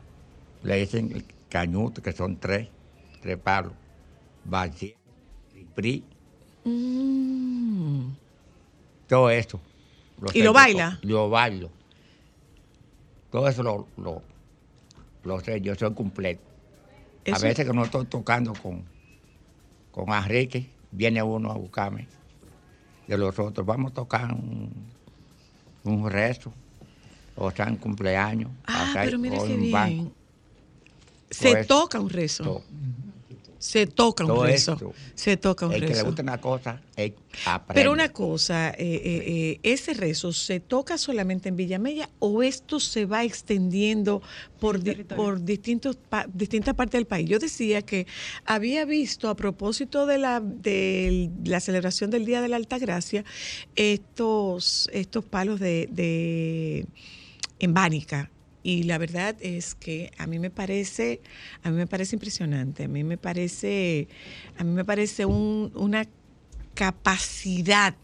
S11: le dicen cañuto, que son tres, tres palos, vacío, pri,
S1: Mm.
S11: todo eso.
S1: ¿Y lo baila?
S11: to- Lo bailo. Todo eso lo, lo, lo sé, yo soy completo.
S1: Eso-
S11: A veces que no estoy tocando con, con Enrique, viene uno a buscarme. De los otros, vamos a tocar un, un rezo, o sea, un cumpleaños.
S1: Ah, pero mire qué
S11: un
S1: bien.
S11: banco.
S1: Se
S11: eso.
S1: toca un rezo.
S11: Todo.
S1: Se toca un
S11: Todo
S1: rezo.
S11: esto.
S1: Se toca un
S11: El que le
S1: rezo.
S11: gusta una cosa, él aprende.
S1: Pero una cosa, eh, eh, eh, ¿ese rezo se toca solamente en Villamella o esto se va extendiendo por, di- por distintos pa- distintas partes del país? Yo decía que había visto a propósito de la, de la celebración del Día de la Altagracia estos, estos palos de, de en Bánica. Y la verdad es que a mí me parece, a mí me parece impresionante, a mí me parece, a mí me parece un- una capacidad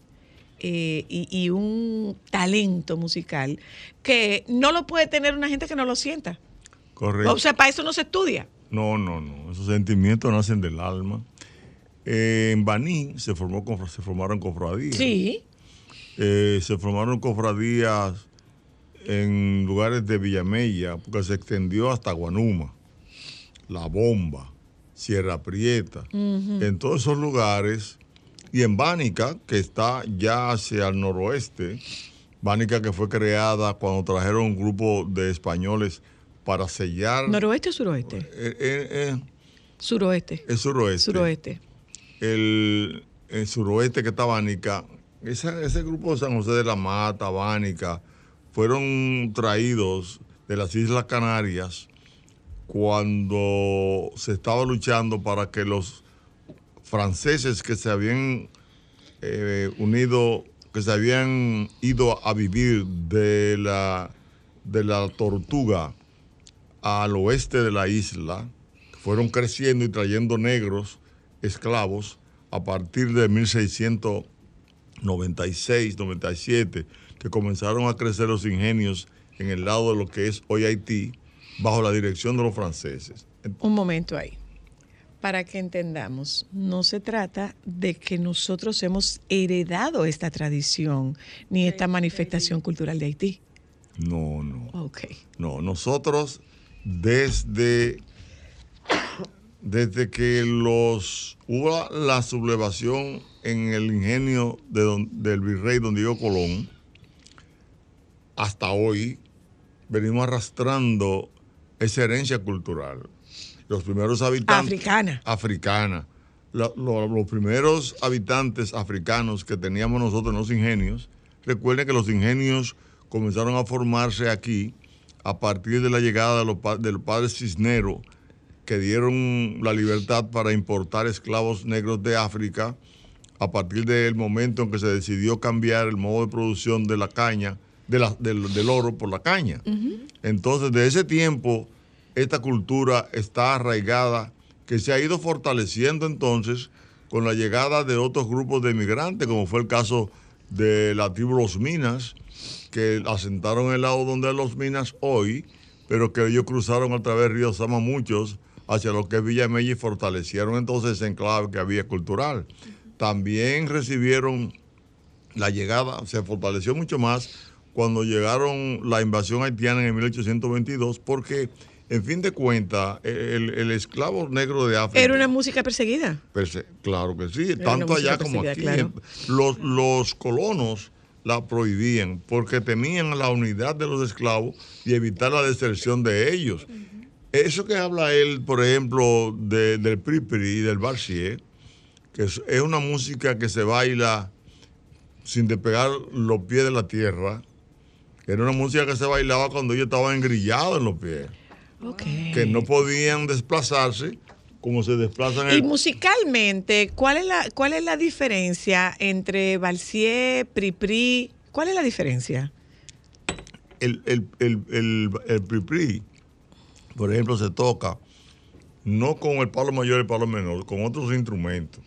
S1: eh, y, y un talento musical que no lo puede tener una gente que no lo sienta.
S9: Correcto.
S1: O sea, para eso no se estudia.
S9: No, no, no. Esos sentimientos nacen del alma. Eh, en Baní se, formó, se formaron cofradías.
S1: Sí.
S9: Eh, se formaron cofradías en lugares de Villamella, porque se extendió hasta Guanuma, La Bomba, Sierra Prieta. En todos esos lugares, y en Bánica, que está ya hacia el noroeste, Bánica que fue creada cuando trajeron un grupo de españoles para sellar
S1: ¿Noroeste o suroeste?
S9: eh, eh, eh,
S1: Suroeste.
S9: el suroeste.
S1: Suroeste.
S9: El, el suroeste que está Bánica, esa- ese grupo de San José de la Mata, Bánica, fueron traídos de las Islas Canarias cuando se estaba luchando para que los franceses que se habían eh, unido, que se habían ido a vivir de la, de la tortuga al oeste de la isla, fueron creciendo y trayendo negros esclavos a partir de 1696, 97, que comenzaron a crecer los ingenios en el lado de lo que es hoy Haití, bajo la dirección de los franceses.
S1: Un momento ahí. Para que entendamos, no se trata de que nosotros hemos heredado esta tradición ni esta manifestación cultural de Haití.
S9: No, no.
S1: Ok.
S9: No, nosotros desde, desde que los hubo la sublevación en el ingenio de don- del virrey don Diego Colón, hasta hoy venimos arrastrando esa herencia cultural. Los primeros habitantes...
S1: Africana.
S9: Africana. La- lo- los primeros habitantes africanos que teníamos nosotros en los ingenios, recuerden que los ingenios comenzaron a formarse aquí a partir de la llegada de los, pa- de los padres Cisneros, que dieron la libertad para importar esclavos negros de África, a partir del momento en que se decidió cambiar el modo de producción de la caña, de la- del, del oro por la caña. Entonces, de ese tiempo, esta cultura está arraigada, que se ha ido fortaleciendo entonces con la llegada de otros grupos de inmigrantes, como fue el caso de la tribu Los Minas, que asentaron el lado donde los Minas hoy, pero que ellos cruzaron a través del río Sama muchos hacia lo que es Villa Mella y fortalecieron entonces ese enclave que había cultural. También recibieron la llegada, se fortaleció mucho más cuando llegaron la invasión haitiana en 1822, porque en fin de cuentas, el, el esclavo negro de África...
S1: Era una música perseguida.
S9: Perse- claro que sí,
S1: Era
S9: tanto allá como aquí.
S1: claro.
S9: Los, los colonos la prohibían porque temían la unidad de los esclavos y evitar la deserción de ellos. Eso que habla él, por ejemplo, de- del Pripri y del Barcier, que es, es una música que se baila sin despegar los pies de la tierra. Era una música que se bailaba cuando ellos estaban engrillados en los pies, que no podían desplazarse como se desplazan en
S1: Y
S9: el
S1: musicalmente, ¿cuál es la, cuál es la diferencia entre Valsier, Pripri? ¿Cuál es la diferencia?
S9: el, el, el, el, el pripri, por ejemplo, se toca no con el palo mayor y el palo menor, con otros instrumentos,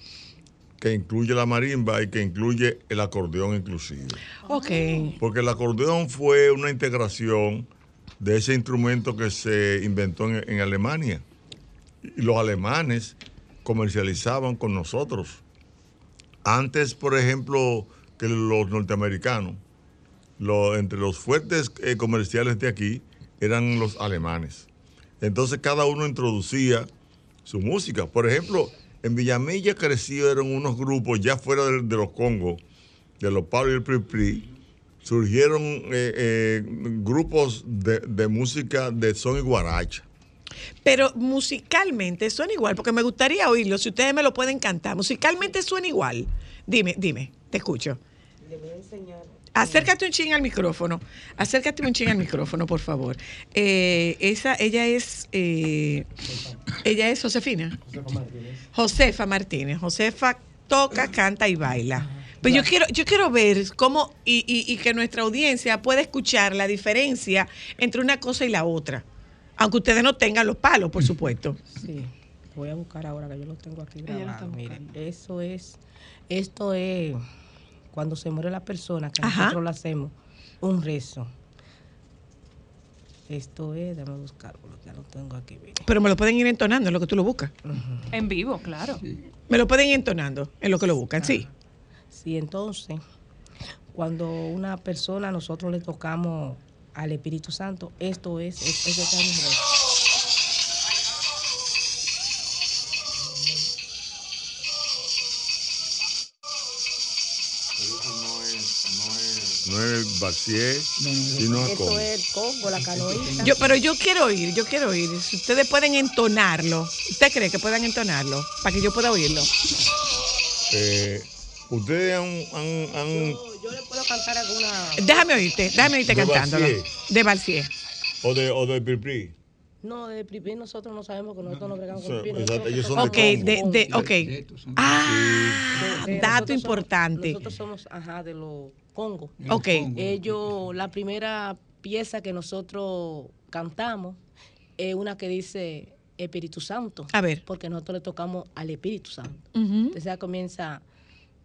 S9: que incluye la marimba y que incluye el acordeón inclusive.
S1: Ok.
S9: Porque el acordeón fue una integración de ese instrumento que se inventó en, en Alemania. Y los alemanes comercializaban con nosotros. Antes, por ejemplo, que los norteamericanos, lo- entre los fuertes eh, comerciales de aquí eran los alemanes. Entonces cada uno introducía su música. Por ejemplo, en Villamella crecieron unos grupos ya fuera de, de los Congos, de los Pablo y el Pri Pri, surgieron eh, eh, grupos de, de música de son y guaracha.
S1: Pero musicalmente suena igual, porque me gustaría oírlo, si ustedes me lo pueden cantar. Musicalmente suena igual. Dime, dime, te escucho. Acércate un ching al micrófono. Acércate un ching al micrófono, por favor. Eh, esa, ella es, eh, ella es Josefina. Josefa Martínez. Josefa toca, canta y baila. Pues yo quiero, yo quiero ver cómo y, y- y que nuestra audiencia pueda escuchar la diferencia entre una cosa y la otra. Aunque ustedes no tengan los palos, por supuesto.
S12: Sí, voy a buscar ahora que yo lo tengo aquí grabado. Miren, eso es, esto es
S13: cuando se muere la persona, que
S1: Ajá.
S13: nosotros le hacemos un rezo. Esto es, déjame buscarlo, ya lo tengo aquí. mira.
S1: Pero me lo pueden ir entonando en lo que tú lo buscas.
S2: En vivo, claro.
S1: Me lo pueden ir entonando en lo que lo buscan, sí.
S13: Sí, entonces, cuando una persona nosotros le tocamos al Espíritu Santo, esto es, es, es echar
S9: No es Bacier, sino a
S13: es el Congo, la canoita.
S1: Yo, pero yo quiero oír, yo quiero oír. Si ustedes pueden entonarlo, ¿usted cree que puedan entonarlo? Para que yo pueda oírlo.
S9: Eh, Ustedes han, han- han-
S13: Yo le puedo cantar alguna.
S1: Déjame oírte, déjame oírte
S9: De
S1: cantándolo.
S9: Balsier.
S1: De Balsier.
S9: o de o de Pripri.
S13: No, de Pripí nosotros no sabemos que nosotros no bregamos con
S9: exacto,
S13: nosotros
S9: ellos son
S1: Ok,
S9: de
S1: de,
S9: Congo.
S1: de, ok. Ah, dato importante.
S13: nosotros somos, ajá, de los Congo.
S1: Ok.
S13: Ellos, la primera pieza que nosotros cantamos es una que dice Espíritu Santo.
S1: A ver.
S13: Porque nosotros le tocamos al Espíritu Santo. Entonces ya comienza.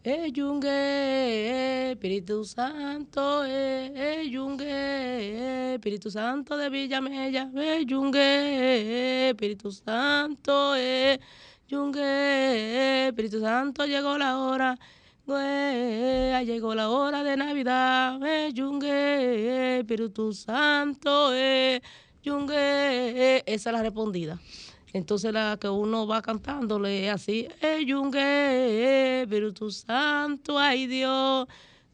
S13: Eh, yungue, Espíritu Santo, eh, eh, yungue, eh, Espíritu Santo de Villamella, yungue, eh, Espíritu Santo, yungue, eh, Espíritu Santo, llegó la hora, eh, llegó la hora de Navidad, yungue, eh, Espíritu Santo, yungue, eh, esa es la respondida. Entonces la que uno va cantándole es así, eh, yungue, eh, Espíritu Santo, ay Dios,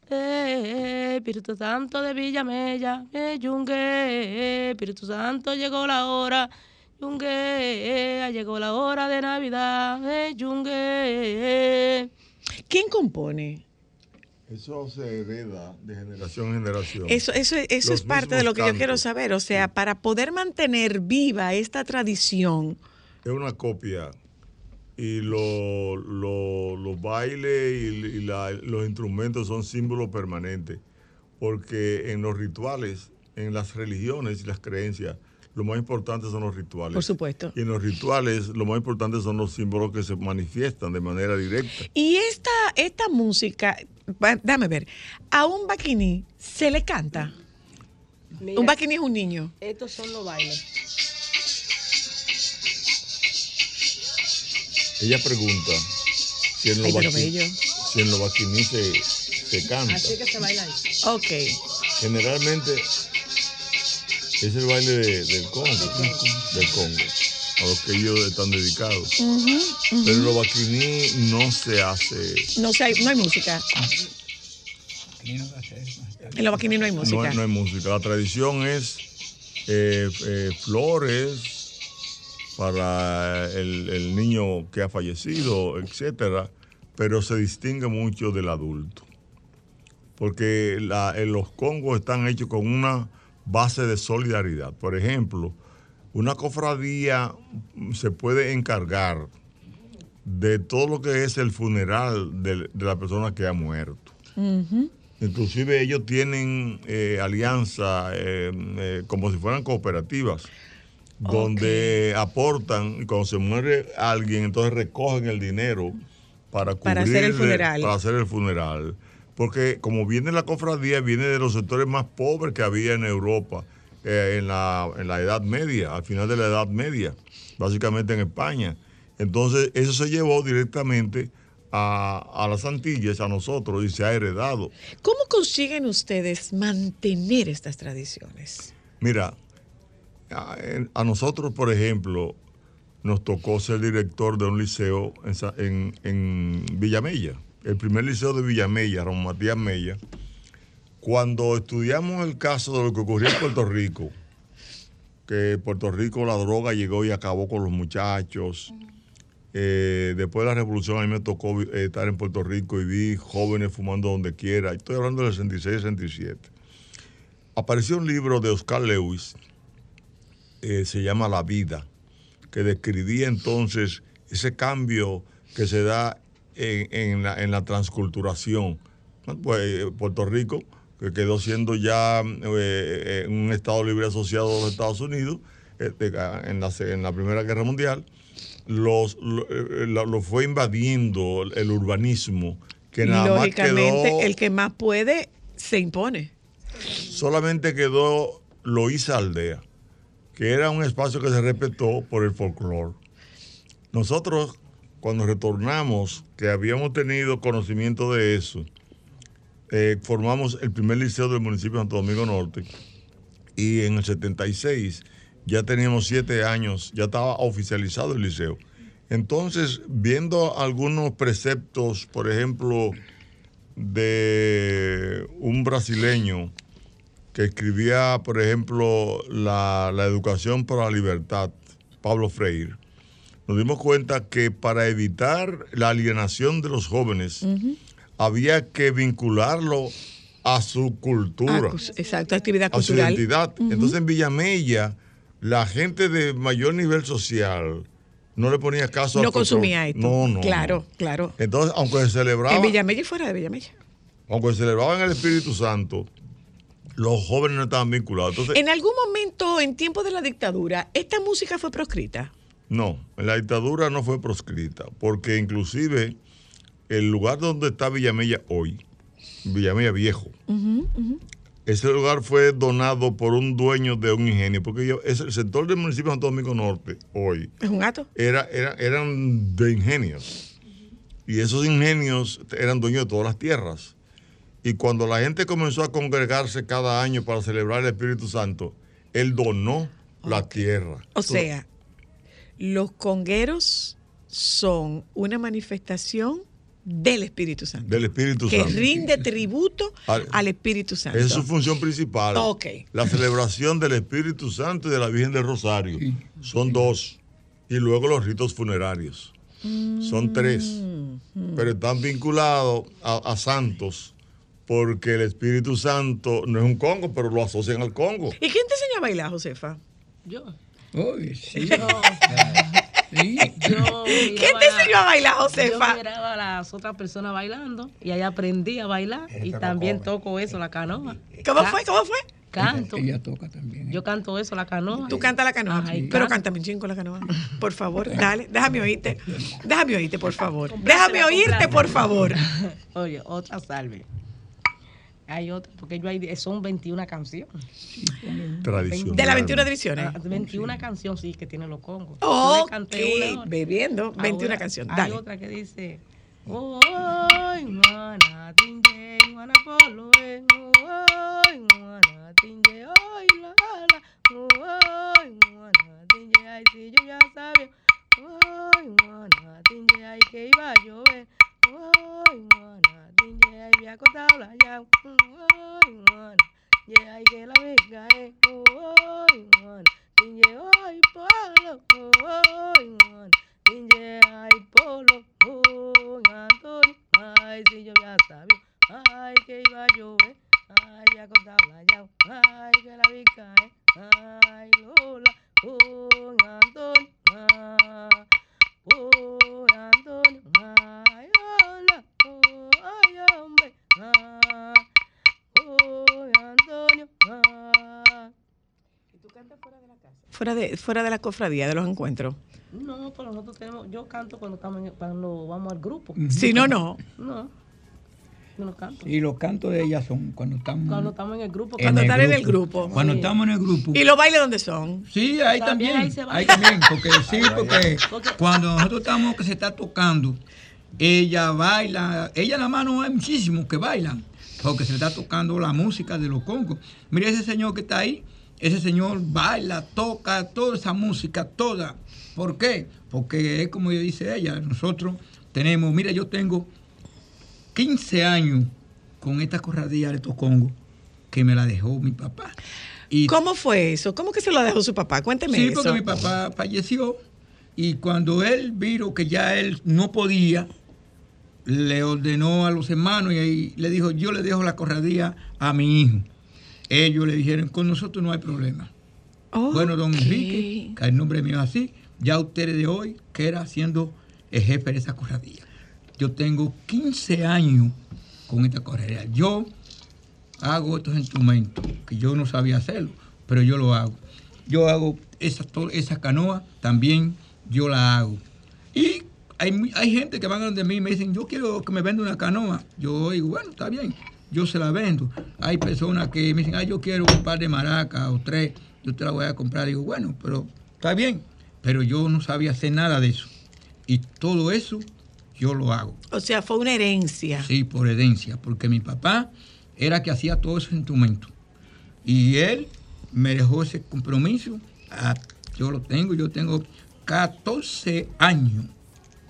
S13: eh, Espíritu Santo de Villamella, eh, yungue, Espíritu Santo, llegó la hora, yungue, llegó la hora de Navidad, eh, yungue.
S1: ¿Quién compone?
S9: Eso se hereda de generación en generación.
S1: Eso, eso, eso
S9: Los
S1: es parte de lo que yo quiero saber. O sea, para poder mantener viva esta tradición.
S9: Es una copia. Y lo- lo- los bailes y, y la- los instrumentos son símbolos permanentes. Porque en los rituales, en las religiones y las creencias, lo más importante son los rituales.
S1: Por supuesto.
S9: Y en los rituales, lo más importante son los símbolos que se manifiestan de manera directa.
S1: Y esta, esta música, déjame ver, a un baquiní se le canta.
S13: Mira,
S1: un baquiní es un niño.
S13: Estos son los bailes.
S9: Ella pregunta si en los,
S1: Ay, pero
S9: baqui-
S1: bello.
S9: si en los baquiní se, se canta.
S13: Así que se baila ahí.
S1: Ok.
S9: Generalmente es el baile de- del Congo, del Congo, a los que ellos están dedicados.
S1: Ujú, ujú.
S9: Pero en los baquiní no se hace,
S1: No, sé, hay- no hay música. En los baquiní no hay
S9: no,
S1: música.
S9: hay- no hay música. La tradición es eh, eh, flores para el, el niño que ha fallecido, etcétera, pero se distingue mucho del adulto. Porque la- eh, los congos están hechos con una base de solidaridad. Por ejemplo, una cofradía se puede encargar de todo lo que es el funeral de, de la persona que ha muerto. Inclusive ellos tienen eh, alianza eh, eh, como si fueran cooperativas, donde aportan y cuando se muere alguien, entonces recogen el dinero para cubrir
S1: Para hacer el funeral.
S9: para hacer el funeral. Porque como viene la cofradía, viene de los sectores más pobres que había en Europa eh, en, la, en la Edad Media, al final de la Edad Media, básicamente en España. Entonces eso se llevó directamente a, a las Antillas, a nosotros, y se ha heredado.
S1: ¿Cómo consiguen ustedes mantener estas tradiciones?
S9: Mira, a, nosotros, por ejemplo, nos tocó ser director de un liceo en, en, en Villamella, el primer liceo de Villamella, Ramón Matías Mella. Cuando estudiamos el caso de lo que ocurrió en Puerto Rico, que Puerto Rico la droga llegó y acabó con los muchachos. Eh, después de la revolución a mí me tocó eh, estar en Puerto Rico y vi jóvenes fumando donde quiera. Estoy hablando del 66, 67 apareció un libro de Oscar Lewis, eh, se llama La vida, que describía entonces ese cambio que se da en, en la, en la transculturación. Pues, Puerto Rico, que quedó siendo ya eh, eh, un Estado libre asociado a los Estados Unidos este, en, la, en la Primera Guerra Mundial, los, lo, eh, lo- lo fue invadiendo el urbanismo que nada más
S1: Lógicamente,
S9: quedó,
S1: el que más puede se impone.
S9: solamente quedó Loíza Aldea, que era un espacio que se respetó por el folclore. Nosotros, cuando retornamos, que habíamos tenido conocimiento de eso, eh, formamos el primer liceo del municipio de Santo Domingo Norte y en el 76 ya teníamos siete años, ya estaba oficializado el liceo. Entonces, viendo algunos preceptos, por ejemplo, de un brasileño que escribía, por ejemplo, la, la educación para la libertad, Pablo Freire, nos dimos cuenta que para evitar la alienación de los jóvenes, había que vincularlo a su cultura,
S1: Ah, exacto, actividad
S9: a su
S1: cultural.
S9: identidad. Entonces en Villamella, la gente de mayor nivel social no le ponía caso
S1: No consumía esto.
S9: No, no.
S1: Claro,
S9: no.
S1: claro.
S9: Entonces, aunque se celebraba,
S1: En Villamella y fuera de Villamella.
S9: aunque se celebraba en el Espíritu Santo, los jóvenes no estaban vinculados. Entonces,
S1: En algún momento, en tiempo de la dictadura, esta música fue proscrita.
S9: No, en la dictadura no fue proscrita, porque inclusive el lugar donde está Villamella hoy, Villamella Viejo, ese lugar fue donado por un dueño de un ingenio, porque yo- es el sector del municipio de Santo Domingo Norte hoy
S1: Es un gato.
S9: era, era- eran de ingenios. Y esos ingenios eran dueños de todas las tierras. Y cuando la gente comenzó a congregarse cada año para celebrar el Espíritu Santo, él donó la tierra.
S1: O sea, los congueros son una manifestación del Espíritu Santo.
S9: del Espíritu
S1: que
S9: Santo.
S1: rinde tributo
S9: Al-
S1: al Espíritu Santo.
S9: Esa es su función principal.
S1: Ok.
S9: La celebración del Espíritu Santo y de la Virgen del Rosario. Son dos. Y luego los ritos funerarios. Son tres.
S1: Mm.
S9: Pero están vinculados a, a santos porque el Espíritu Santo no es un Congo, pero lo asocian al Congo.
S1: ¿Y quién te enseñó a bailar, Josefa?
S13: Yo.
S10: Uy, sí. (laughs)
S13: Yo, yo (laughs)
S1: ¿Quién
S13: miraba-
S1: te enseñó a bailar,
S13: Yo
S1: Josefa?
S13: miraba a las otras personas bailando y ahí aprendí a bailar y también toco eso, la canoa.
S1: ¿Cómo fue? ¿Cómo fue?
S13: Canto.
S10: Ella toca también.
S13: Yo canto eso, la canoa.
S1: Tú cantas la canoa.
S13: Ajá,
S1: Pero cántame un chingo la canoa. Por favor, dale. Déjame oírte. (laughs) Déjame oírte, por favor. Déjame oírte, por favor. (laughs)
S13: Oye, otra salve. Hay otra, porque yo hay, son 21 canciones.
S9: Tradicional.
S1: De las 21 divisiones.
S13: Ah, 21 canciones, sí, que tienen los congos. Yo
S1: Ok,
S13: le canté una ahora.
S1: bebiendo 21
S13: Ahora,
S1: canciones.
S13: Hay
S1: Dale.
S13: otra que dice. Oh, mana, tinge, mana, polo, eh, oh, mana, tinge, ay, la, la, oh, mana, tinge, ay, si yo ya sabía, oh, mana, tinge, ay, que iba a llover, oh, mana, tinge, ay, me ha acostado la llave, oh, mana, tinge, ay, que la venga, eh, oh, mana, tinge, ay, polo, oh, mana, tinge, ay, polo, oh, Antonio, ay, si yo ya sabía, ay, que iba a llover, ay, me ha cortado la llave, ay, que la vi caer, ay, Lola, oh, Antonio, ah, oh, Antonio, ay, hola,
S1: Fuera de, fuera de la cofradía, de los encuentros.
S13: No, pero nosotros tenemos, yo canto cuando, estamos en- cuando vamos al grupo.
S1: Si no, no.
S13: No, yo no canto.
S10: Y los cantos de ella son cuando estamos.
S13: Cuando estamos en el grupo.
S1: Cuando están en el grupo.
S10: Cuando estamos en el grupo.
S1: ¿Y los bailes dónde son?
S10: Sí, ahí
S13: También
S10: también.
S13: ahí se
S10: Ahí
S13: baila.
S10: también, porque sí, porque cuando nosotros estamos que se está tocando, ella baila, ella nada más no hay muchísimos que bailan, porque se le está tocando la música de los congos. Mira ese señor que está ahí, ese señor baila, toca toda esa música, toda. ¿Por qué? Porque es como dice ella, nosotros tenemos, mira, yo tengo 15 años con esta corradilla de estos congos que me la dejó mi papá. Y
S1: ¿Cómo fue eso? ¿Cómo que se lo dejó su papá? Cuénteme
S10: Sí,
S1: eso.
S10: porque mi papá falleció y cuando él vio que ya él no podía, le ordenó a los hermanos y ahí le dijo, yo le dejo la corradía a mi hijo. Ellos le dijeron, con nosotros no hay problema. Bueno, don Enrique, que el nombre mío es así, ya ustedes de hoy queda siendo el jefe de esa corradía. Yo tengo 15 años con esta corradía. Yo hago estos instrumentos, que yo no sabía hacerlo, pero yo lo hago. Yo hago esa, to- esa canoa, también yo la hago. Y hay, hay gente que van donde mí y me dicen, yo quiero que me venda una canoa. Yo digo, bueno, está bien, yo se la vendo. Hay personas que me dicen, ah, yo quiero un par de maracas o tres, yo te la voy a comprar. Digo, bueno, pero está bien. Pero yo no sabía hacer nada de eso. Y todo eso yo lo hago.
S1: O sea, fue una herencia.
S10: Sí, por herencia, porque mi papá era que hacía todos esos instrumentos. Y él me dejó ese compromiso. Ah, yo lo tengo, yo tengo 14 años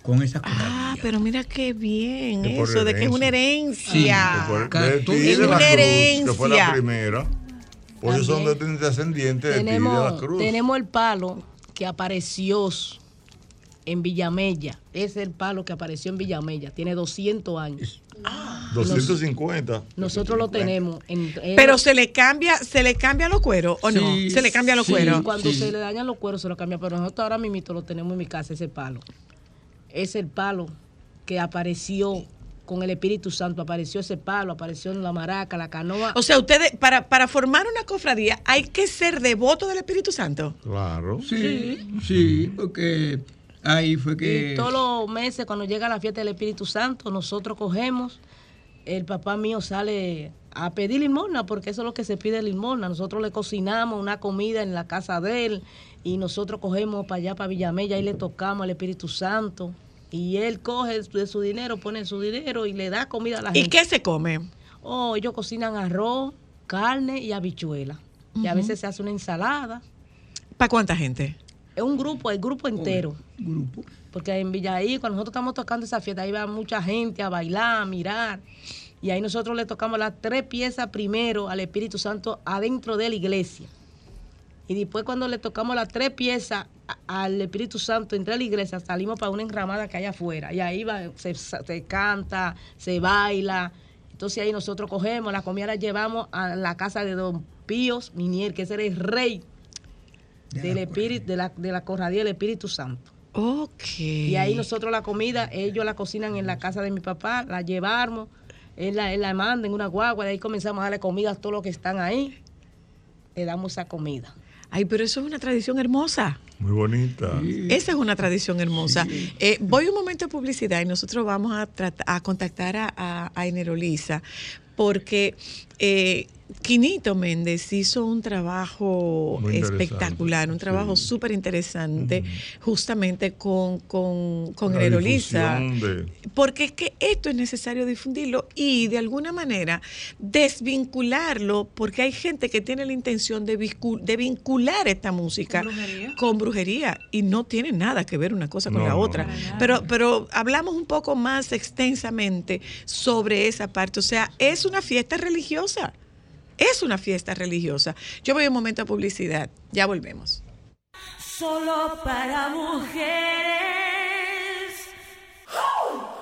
S10: con esa
S1: Ah, pero mira qué bien eso de que es una herencia.
S9: Por- de de
S1: Es
S9: la
S1: una
S9: Cruz, que fue la
S1: herencia.
S9: primera. Por eso son de- descendientes de ti de la
S13: tenemos,
S9: Cruz.
S13: tenemos el palo que apareció en Villamella. Es el palo que apareció en Villamella. Tiene 200 años.
S9: 250.
S13: Nosotros lo tenemos. En, en-
S1: Pero se le cambia, se le cambia los cueros o no? Se le cambian los
S10: sí.
S1: cueros.
S13: Cuando
S10: Sí.
S13: se le dañan los cueros se lo cambia. Pero nosotros ahora mismo lo tenemos en mi casa, ese palo. Es el palo que apareció con el Espíritu Santo. Apareció ese palo, apareció en la maraca, la canoa.
S1: O sea, ustedes, para, para formar una cofradía, hay que ser devoto del Espíritu Santo.
S9: Claro.
S10: Sí, sí, porque ahí fue que...
S13: Y todos los meses, cuando llega la fiesta del Espíritu Santo, nosotros cogemos, el papá mío sale a pedir limosna, porque eso es lo que se pide limosna. Nosotros le cocinamos una comida en la casa de él y nosotros cogemos para allá, para Villamella, y le tocamos al Espíritu Santo. Y él coge de su dinero, pone su dinero y le da comida a la
S1: ¿Y
S13: gente.
S1: qué se come?
S13: Oh, ellos cocinan arroz, carne y habichuela. Y a veces se hace una ensalada.
S1: ¿Para cuánta gente?
S13: Es un grupo, el grupo entero.
S10: Grupo.
S13: Porque en Villaí, cuando nosotros estamos tocando esa fiesta, ahí va mucha gente a bailar, a mirar. Y ahí nosotros le tocamos las tres piezas primero al Espíritu Santo adentro de la iglesia. Y después cuando le tocamos las tres piezas al Espíritu Santo entre la iglesia, salimos para una enramada que hay afuera. Y ahí va, se, se canta, se baila. Entonces ahí nosotros cogemos, la comida la llevamos a la casa de Don Píos Minier, que ese era el rey del espíritu, de la, de la corradía del Espíritu Santo.
S1: Ok.
S13: Y ahí nosotros la comida, ellos la cocinan en la casa de mi papá, la llevamos, él la, él la manda en una guagua, de ahí comenzamos a darle comida a todos los que están ahí, le damos esa comida.
S1: Ay, pero eso es una tradición hermosa.
S9: Muy bonita.
S1: Esa es una tradición hermosa. Eh, voy un momento de publicidad y nosotros vamos a, a contactar a, a, a Enerolisa porque eh, Quinito Méndez hizo un trabajo espectacular, un trabajo súper interesante justamente con, con, con
S9: difusión de-
S1: Porque es que esto es necesario difundirlo y de alguna manera desvincularlo, porque hay gente que tiene la intención de, vincular esta música
S2: ¿Con brujería?
S1: con brujería y no tiene nada que ver una cosa con
S9: No,
S1: la
S9: no,
S1: otra.
S9: no.
S1: Pero, pero hablamos un poco más extensamente sobre esa parte. O sea, es una fiesta religiosa. Es una fiesta religiosa. Yo voy un momento a publicidad. Ya volvemos.
S4: Solo para mujeres. ¿Dónde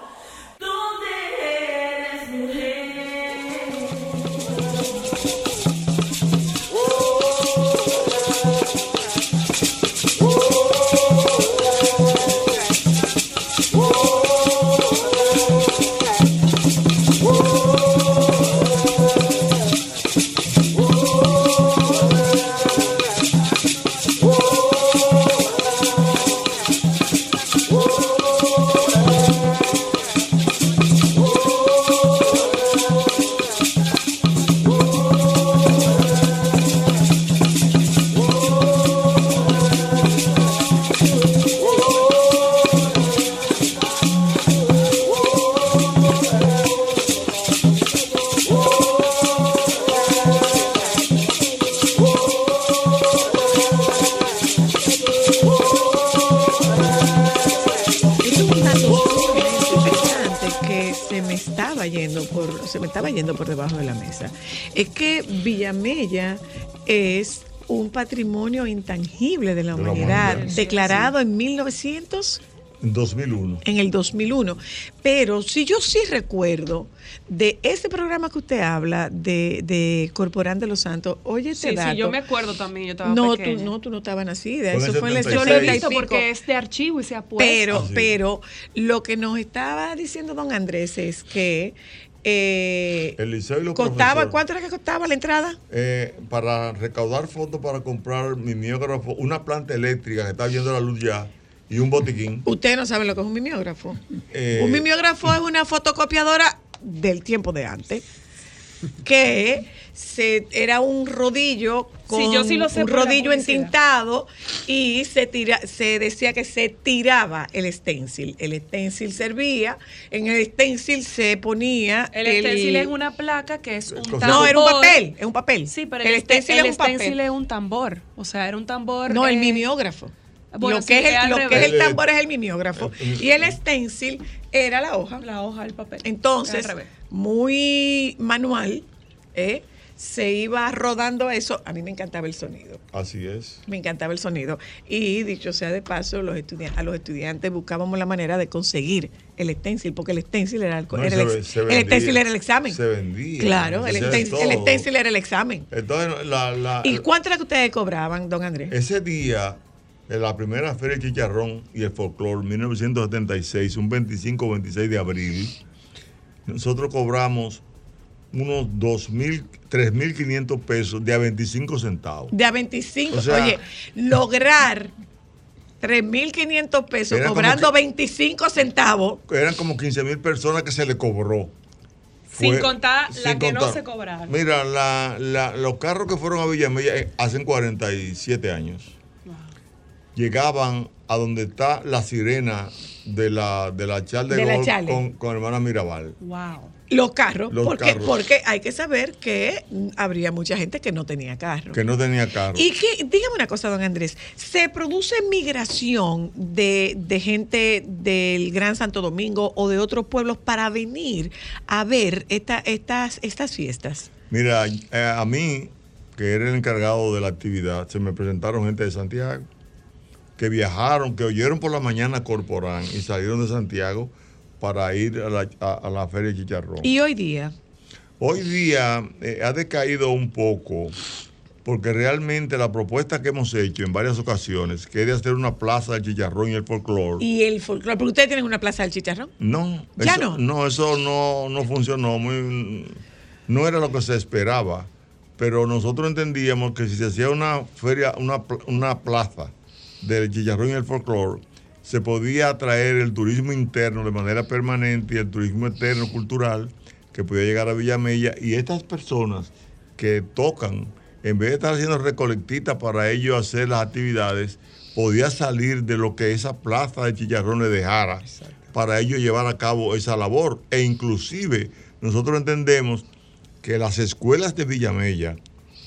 S1: patrimonio intangible de la
S9: De la
S1: humanidad, declarado en 1900
S9: En 2001.
S1: en el 2001. Pero si yo sí recuerdo de ese programa que usted habla de, de Corporán de los Santos, oye este
S2: Sí,
S1: dato.
S2: sí, yo me acuerdo también, yo estaba
S1: no, tú, no, tú no estabas nacida. Eso fue en el
S9: 76.
S2: Yo lo he
S1: 70 y
S2: visto porque es de archivo y se ha puesto.
S1: Pero,
S9: Ah, sí.
S1: pero lo que nos estaba diciendo don Andrés es que eh,
S9: El liceo y los
S1: costaba. ¿cuánto era que costaba la entrada?
S9: Eh, para recaudar fondos para comprar mimeógrafo, una planta eléctrica que está viendo la luz ya, y un botiquín.
S1: Ustedes no saben lo que es un mimeógrafo.
S9: Eh,
S1: Un mimeógrafo es una fotocopiadora del tiempo de antes que se, era un rodillo con
S2: Sí, yo sí lo sé
S1: un rodillo entintado y se tira, se decía que se tiraba el stencil. El stencil servía, en el stencil se ponía
S2: El stencil es una placa que es un tambor.
S1: No, era un papel, es un papel.
S2: Sí, pero
S1: el
S2: el,
S1: stencil
S2: el
S1: es un papel.
S2: stencil es un tambor. O sea, era un tambor.
S1: No, el
S2: eh,
S1: mimeógrafo.
S2: bueno,
S1: lo que, es
S2: es
S1: el, lo que es el tambor es el mimeógrafo. Y el stencil era la hoja.
S2: La hoja del papel.
S1: Entonces, muy manual, ¿eh? Se iba rodando eso. A mí me encantaba el sonido.
S9: Así es.
S1: Me encantaba el sonido. Y dicho sea de paso, los estudiantes, a los estudiantes buscábamos la manera de conseguir el stencil, porque el stencil era el,
S9: No,
S1: era
S9: se
S1: el, stencil era el examen.
S9: Se vendía.
S1: Claro, el stencil, el stencil era el examen.
S9: Entonces, la, la-
S1: ¿Y cuánto era que ustedes cobraban, don Andrés?
S9: ese día, en la primera Feria de Chicharrón y el Folclore, 1976, un 25 o 26 de abril, nosotros cobramos unos 2.000, 3.500 pesos de a 25 centavos.
S1: De a 25.
S9: O sea-
S1: Oye, lograr 3.500 pesos cobrando
S9: que-
S1: 25 centavos.
S9: Eran como 15 mil personas que se le cobró.
S2: Sin
S9: Fue-
S2: contar la
S9: sin
S2: que no
S9: contar.
S2: se cobraron.
S9: Mira, la- la- los carros que fueron a Villamella eh, hacen 47 años llegaban a donde está la sirena de la, de la chal de,
S1: Charle.
S9: con, con hermana Mirabal.
S2: Wow.
S1: Los carros,
S9: Los
S1: porque,
S9: carros.
S1: porque hay que saber que habría mucha gente que no tenía carro.
S9: Que no tenía carro.
S1: Y que, dígame una cosa, don Andrés, ¿se produce migración de, de gente del Gran Santo Domingo o de otros pueblos para venir a ver esta, estas, estas fiestas?
S9: Mira, eh, a mí, que era el encargado de la actividad, se me presentaron gente de Santiago, que viajaron, que oyeron por la mañana Corporán y salieron de Santiago para ir a la, a- a la Feria de Chicharrón.
S1: Y hoy día,
S9: Hoy día eh, ha decaído un poco porque realmente la propuesta que hemos hecho en varias ocasiones, que es de hacer una plaza del chicharrón y el folclore,
S1: y el folclore, porque ustedes tienen una plaza del chicharrón.
S9: no,
S1: ¿Ya
S9: eso,
S1: no?
S9: eso no, no funcionó, muy, no era lo que se esperaba, pero nosotros entendíamos que si se hacía una feria, una, una plaza del chicharrón y el folclore, se podía atraer el turismo interno de manera permanente y el turismo externo cultural que podía llegar a Villamella y estas personas que tocan, en vez de estar haciendo recolectitas para ellos hacer las actividades, podía salir de lo que esa plaza de chicharrón le dejara para ellos llevar a cabo esa labor. E inclusive nosotros entendemos que las escuelas de Villamella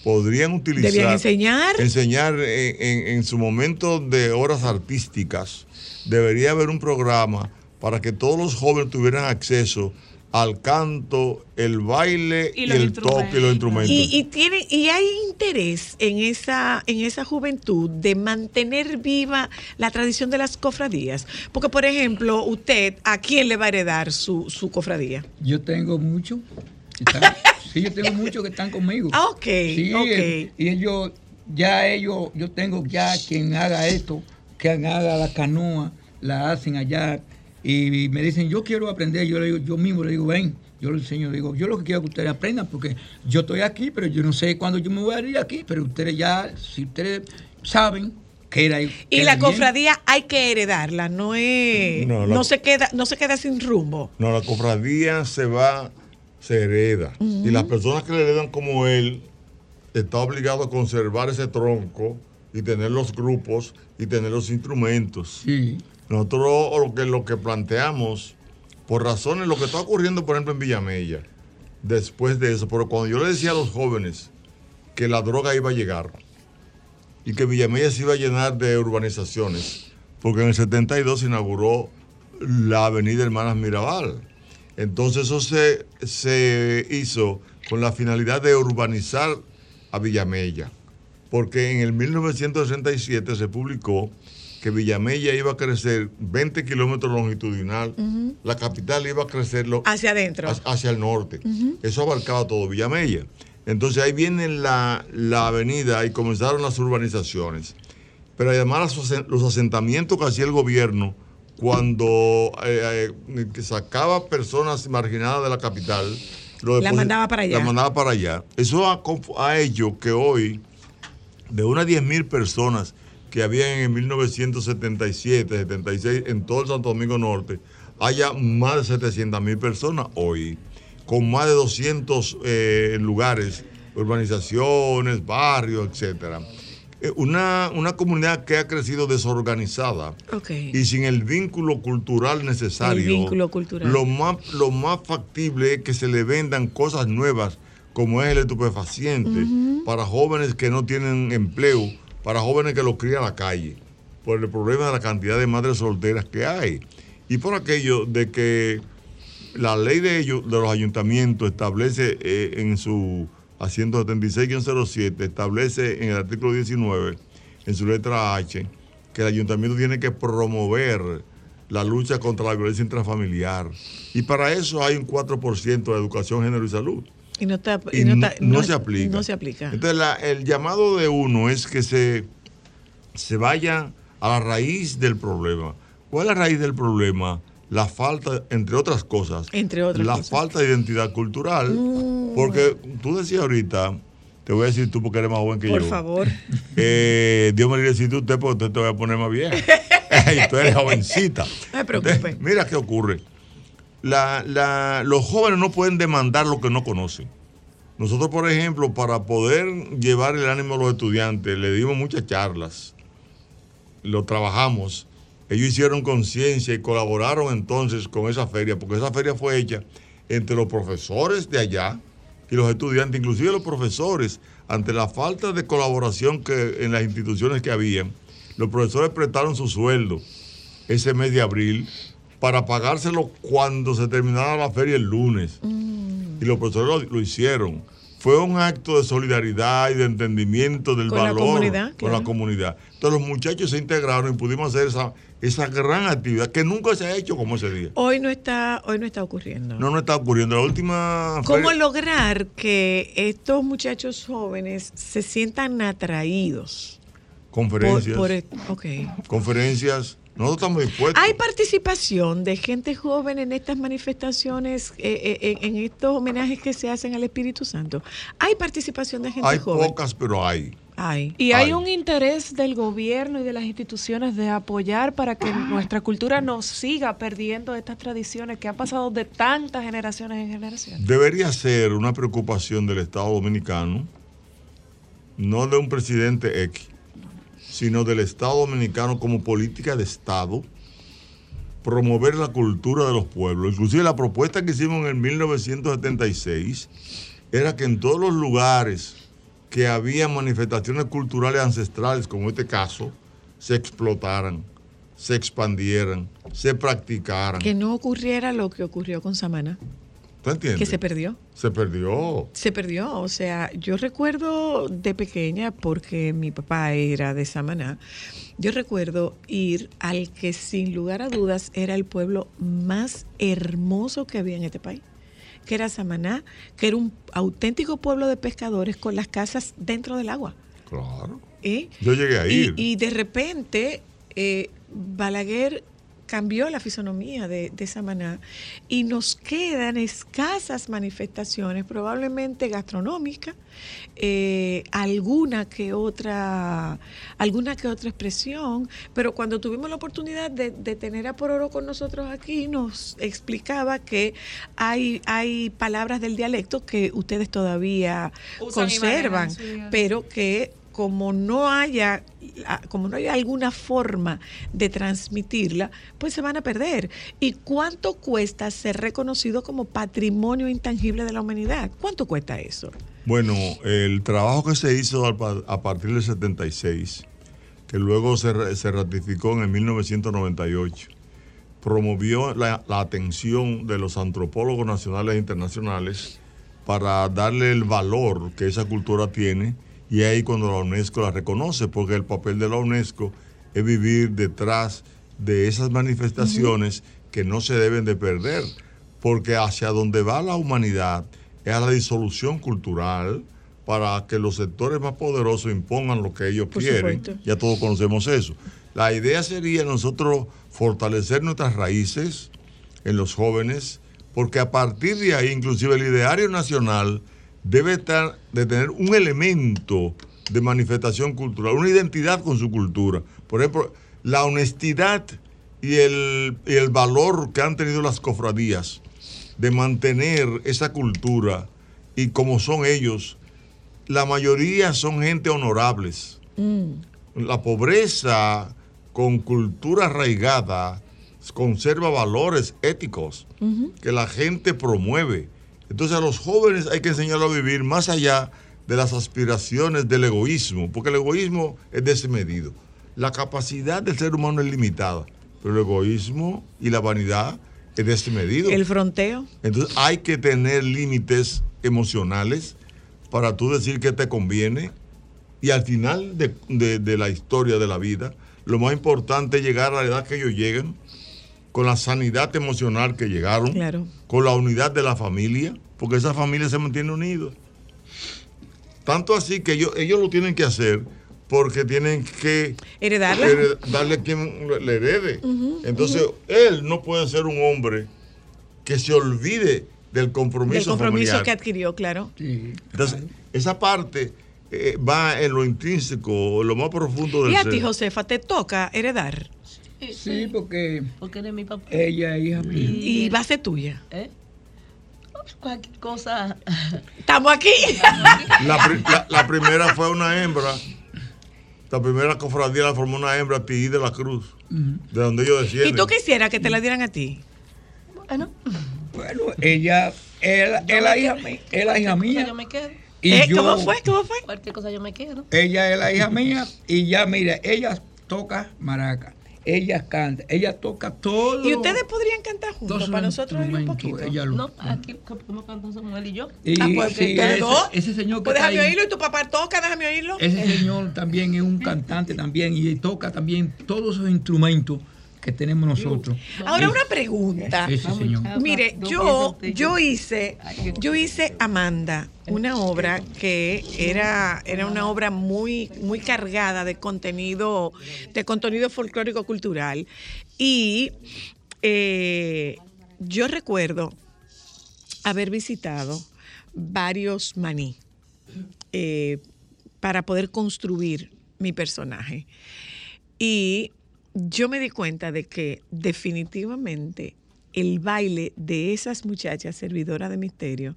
S9: podrían utilizar...
S1: Debían enseñar.
S9: Enseñar en, en- en su momento de horas artísticas. Debería haber un programa para que todos los jóvenes tuvieran acceso al canto, el baile
S1: Y
S9: y,
S1: los
S9: el toque y los instrumentos.
S1: Y, y tiene, y hay interés en esa, en esa juventud de mantener viva la tradición de las cofradías. Porque, por ejemplo, usted, ¿a quién le va a heredar su, su cofradía?
S10: Yo tengo mucho. (laughs) sí, yo tengo muchos que están conmigo.
S1: Ah, ok,
S10: Sí,
S1: ok.
S10: eh, y ellos, ya ellos, yo tengo ya quien haga esto, quien haga la canoa, la hacen allá. Y me dicen, yo quiero aprender. Yo le digo, yo mismo le digo, ven, yo le enseño, le digo, yo lo que quiero es que ustedes aprendan, porque yo estoy aquí, pero yo no sé cuándo yo me voy a ir aquí, pero ustedes ya, si ustedes saben que era
S1: Y
S10: era
S1: la
S10: bien.
S1: cofradía hay que heredarla, no es,
S9: No,
S1: se queda, no se queda sin rumbo.
S9: No, la cofradía se va, se hereda. Y las personas que le heredan como él, está obligado a conservar ese tronco y tener los grupos y tener los instrumentos. Nosotros lo que, lo que planteamos, por razones, lo que está ocurriendo, por ejemplo, en Villamella, después de eso, pero cuando yo le decía a los jóvenes que la droga iba a llegar y que Villamella se iba a llenar de urbanizaciones, porque en el 72 se inauguró la avenida Hermanas Mirabal. Entonces eso se, se hizo con la finalidad de urbanizar a Villamella, porque en el 1967 se publicó que Villamella iba a crecer 20 kilómetros longitudinal, la capital iba a crecer lo-
S1: Hacia adentro.
S9: hacia- el norte. Eso abarcaba todo Villamella. Entonces ahí viene la, la avenida y comenzaron las urbanizaciones. Pero además los asentamientos que hacía el gobierno cuando eh, eh, sacaba personas marginadas de la capital, lo
S1: La mandaba para allá.
S9: La mandaba para allá. Eso ha, hecho que hoy, de unas 10 mil personas que había en 1977, 76 en todo el Santo Domingo Norte, haya más de 700 mil personas hoy, con más de 200 eh, lugares, urbanizaciones, barrios, etcétera. Eh, Una, una comunidad que ha crecido desorganizada y sin el vínculo cultural necesario.
S1: El vínculo cultural.
S9: Lo más, lo más factible es que se le vendan cosas nuevas, como es el estupefaciente, para jóvenes que no tienen empleo, para jóvenes que los crían a la calle, por el problema de la cantidad de madres solteras que hay. Y por aquello de que la ley de ellos, de los ayuntamientos, establece eh, en su asiento 76-07, establece en el artículo 19, en su letra H, que el ayuntamiento tiene que promover la lucha contra la violencia intrafamiliar. Y para eso hay un 4% de educación, género y salud.
S1: Y no, está-
S9: Y
S1: no
S9: no,
S1: está-
S9: no se aplica.
S1: No se aplica.
S9: Entonces, la- el llamado de uno es que se, se vaya a la raíz del problema. ¿Cuál es la raíz del problema? La falta, entre otras cosas,
S1: Entre otras
S9: la
S1: cosas.
S9: falta de identidad cultural.
S1: Mm.
S9: Porque tú decías ahorita, te voy a decir tú porque eres más joven que
S1: Por
S9: yo.
S1: favor.
S9: Eh, Dios me libre si tú usted, porque usted te voy a poner más bien. y (laughs) (laughs) tú eres jovencita.
S1: No me preocupe.
S9: Entonces, mira qué ocurre. La- la- los jóvenes no pueden demandar lo que no conocen. Nosotros, por ejemplo, para poder llevar el ánimo a los estudiantes, le dimos muchas charlas, lo trabajamos. Ellos hicieron conciencia y colaboraron entonces con esa feria, porque esa feria fue hecha entre los profesores de allá y los estudiantes, inclusive los profesores, ante la falta de colaboración que en las instituciones que habían, los profesores prestaron su sueldo ese mes de abril para pagárselo cuando se terminara la feria el lunes. Y los profesores lo, lo hicieron. Fue un acto de solidaridad y de entendimiento del
S1: Con la
S9: valor
S1: comunidad,
S9: con la
S1: claro. comunidad.
S9: Entonces los muchachos se integraron y pudimos hacer esa, esa gran actividad que nunca se ha hecho como ese día.
S1: Hoy no está, hoy no está ocurriendo.
S9: No, no está ocurriendo. La última
S1: ¿Cómo
S9: feria-
S1: lograr que estos muchachos jóvenes se sientan atraídos?
S9: conferencias,
S1: Por, por- ok.
S9: conferencias, nosotros estamos dispuestos.
S1: ¿Hay participación de gente joven en estas manifestaciones, eh, eh, en, estos homenajes que se hacen al Espíritu Santo? ¿Hay participación de gente
S9: Hay
S1: joven?
S9: pocas, pero hay.
S1: Hay.
S2: Y hay
S9: Ay.
S2: un interés del gobierno y de las instituciones de apoyar para que nuestra cultura no siga perdiendo estas tradiciones que han pasado de tantas generaciones en generaciones.
S9: Debería ser una preocupación del Estado Dominicano, no de un presidente X, sino del Estado Dominicano como política de Estado, promover la cultura de los pueblos. Inclusive la propuesta que hicimos en el 1976 era que en todos los lugares que había manifestaciones culturales ancestrales, como este caso, se explotaran, se expandieran, se practicaran.
S1: Que no ocurriera lo que ocurrió con Samana,
S9: ¿Tú entiendes?
S1: que se perdió.
S9: Se perdió.
S1: Se perdió, o sea, yo recuerdo de pequeña, porque mi papá era de Samaná, yo recuerdo ir al que sin lugar a dudas era el pueblo más hermoso que había en este país, que era Samaná, que era un auténtico pueblo de pescadores con las casas dentro del agua.
S9: Claro.
S1: ¿eh?
S9: Yo llegué a
S1: Y,
S9: ir.
S1: y de repente eh, Balaguer cambió la fisonomía de, de Samaná y nos quedan escasas manifestaciones, probablemente gastronómicas, eh, alguna que otra, alguna que otra expresión, pero cuando tuvimos la oportunidad de, de tener a Pororo con nosotros aquí, nos explicaba que hay, hay palabras del dialecto que ustedes todavía
S2: Usan
S1: conservan, pero que como no haya como no haya alguna forma de transmitirla, pues se van a perder. ¿Y cuánto cuesta ser reconocido como patrimonio intangible de la humanidad? ¿Cuánto cuesta eso?
S9: Bueno, el trabajo que se hizo a partir del 76, que luego se, se ratificó en el 1998, promovió la, la atención de los antropólogos nacionales e internacionales para darle el valor que esa cultura tiene y ahí cuando la UNESCO la reconoce, porque el papel de la UNESCO es vivir detrás de esas manifestaciones que no se deben de perder, porque hacia donde va la humanidad es a la disolución cultural para que los sectores más poderosos impongan lo que ellos
S1: Por
S9: quieren.
S1: supuesto.
S9: Ya todos conocemos eso. La idea sería nosotros fortalecer nuestras raíces en los jóvenes, porque a partir de ahí, inclusive el ideario nacional debe estar, de tener un elemento de manifestación cultural, una identidad con su cultura. Por ejemplo, la honestidad y el, y el valor que han tenido las cofradías de mantener esa cultura y como son ellos, la mayoría son gente honorables. La pobreza con cultura arraigada conserva valores éticos que la gente promueve. Entonces a los jóvenes hay que enseñarlos a vivir más allá de las aspiraciones del egoísmo, porque el egoísmo es desmedido. La capacidad del ser humano es limitada, pero el egoísmo y la vanidad es desmedido.
S1: El fronteo.
S9: Entonces hay que tener límites emocionales para tú decir que te conviene. Y al final de, de- de la historia de la vida, lo más importante es llegar a la edad que ellos lleguen, con la sanidad emocional que llegaron,
S1: Claro.
S9: con la unidad de la familia, porque esa familia se mantiene unida. Tanto así que ellos, ellos lo tienen que hacer porque tienen que
S1: Heredarla.
S9: hered- darle quien le- herede. Entonces, él no puede ser un hombre que se olvide del compromiso,
S1: Del compromiso
S9: familiar.
S1: que adquirió, claro.
S9: Entonces, esa parte eh, va en lo intrínseco, en lo más profundo del
S1: Y a
S9: ser.
S1: ti, Josefa, te toca heredar.
S10: Sí, porque
S13: Porque eres mi papá.
S10: ella es hija mía.
S1: Y va a ser tuya.
S13: ¿Eh? Cualquier cosa.
S1: Estamos aquí.
S9: La, pri- la- la primera fue una hembra. La primera cofradía la formó una hembra, Tigui de la Cruz, de donde ellos
S1: ¿Y
S9: descienden.
S1: tú quisieras que te la dieran a ti?
S13: Bueno,
S10: Bueno, ella es la- es la hija mía. Es la hija mía.
S13: Yo me quedo.
S10: Y
S1: Eh,
S10: yo,
S1: ¿Cómo fue? ¿Cómo fue?
S13: Cualquier cosa yo me quedo.
S10: Ella es la hija mía y ya, mira, ella toca maraca, ella canta, ella toca todo.
S1: ¿Y ustedes podrían cantar juntos para nosotros oír un poquito?
S10: ella lo-
S13: No, aquí cantar somos él y yo.
S10: Y
S1: Ah, pues,
S10: sí, ese, ese señor que
S1: Pues déjame
S10: ahí,
S1: oírlo y tu papá toca, déjame oírlo.
S10: ese señor también es un cantante también y toca también todos esos instrumentos que tenemos nosotros.
S1: Ahora una pregunta.
S10: Señor.
S1: Mire, yo, yo hice, yo hice Amanda, una obra que era, era una obra muy, muy cargada de contenido, de contenido folclórico cultural. Y eh, yo recuerdo haber visitado varios maní eh, para poder construir mi personaje. Y yo me di cuenta de que definitivamente el baile de esas muchachas servidoras de misterio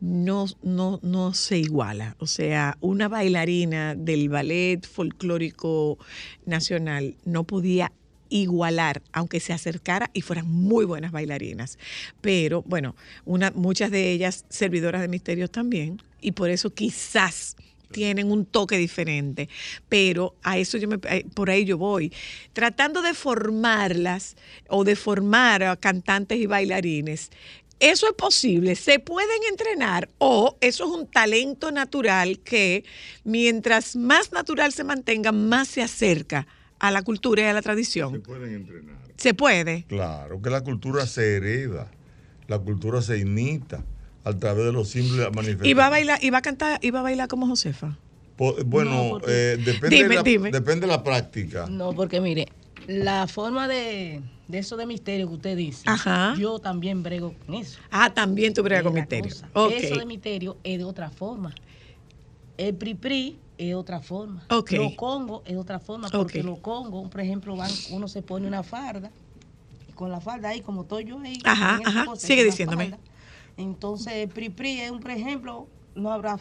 S1: no, no, no se iguala. O sea, una bailarina del ballet folclórico nacional no podía igualar, aunque se acercara y fueran muy buenas bailarinas. Pero bueno, muchas de ellas servidoras de misterios también, y por eso quizás tienen un toque diferente, pero a eso yo me, eh, por ahí yo voy, tratando de formarlas o de formar a cantantes y bailarines. Eso es posible, se pueden entrenar o eso es un talento natural que mientras más natural se mantenga, más se acerca a la cultura y a la tradición.
S9: Se pueden entrenar.
S1: Se puede.
S9: Claro, que la cultura se hereda, la cultura se imita a través de los simples manifestaciones.
S1: Y va a bailar, y va a cantar, y va a bailar como Josefa.
S9: Po- Bueno,
S13: No,
S9: eh, depende,
S1: Dime,
S9: de la,
S1: dime.
S9: depende de la práctica.
S13: No, porque mire, la forma de, de eso de misterio que usted dice,
S1: Ajá.
S13: yo también brego con eso.
S1: Ah, también tú bregas con misterio.
S13: Eso de misterio es de otra forma. El pri-pri es otra forma.
S1: Ok.
S13: Los congos es de otra forma. Porque
S1: Ok.
S13: los congos, por ejemplo, van, uno se pone una farda. y Con la falda ahí, como estoy yo ahí.
S1: Ajá,
S13: en esa
S1: ajá.
S13: cosa,
S1: Sigue diciéndome.
S13: falda. Entonces, el pri-pri es un, por ejemplo, no habrá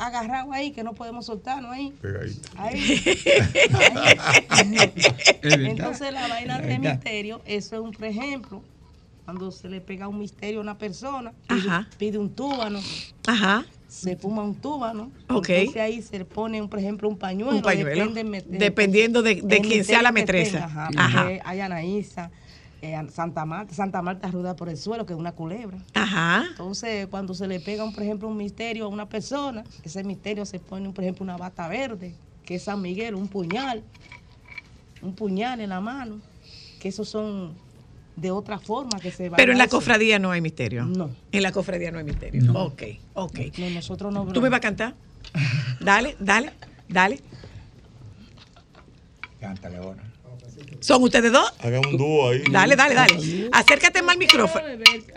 S13: agarrado ahí, que no podemos soltarnos ahí.
S9: Pegadito.
S13: Ahí. (laughs) Entonces la vaina de misterio, eso es un por ejemplo, cuando se le pega un misterio a una persona, pide,
S1: Ajá.
S13: pide un túbano,
S1: Ajá.
S13: se fuma un túbano,
S1: Ok.
S13: entonces ahí se le pone, un, por ejemplo, un pañuelo.
S1: Un pañuelo.
S13: depende
S1: Dependiendo de, de quién sea la metresa.
S13: ajá,
S1: Ajá.
S13: porque Hay Anaísa, eh, Santa Marta, Santa Marta rueda por el suelo, que es una culebra.
S1: Ajá.
S13: Entonces, cuando se le pega, un, por ejemplo, un misterio a una persona, ese misterio se pone, por ejemplo, una bata verde, que es San Miguel, un puñal, un puñal en la mano, que esos son de otra forma que se va
S1: Pero en la cofradía no hay misterio.
S13: No.
S1: En la cofradía no hay misterio.
S10: No.
S1: Ok, ok.
S13: No, nosotros no
S1: ¿Tú me vas a cantar? Dale, dale, dale.
S11: Cántale ahora.
S1: ¿Son ustedes dos?
S9: Hagan un dúo ahí.
S1: Dale, dale, dale. Acércate más al micrófono.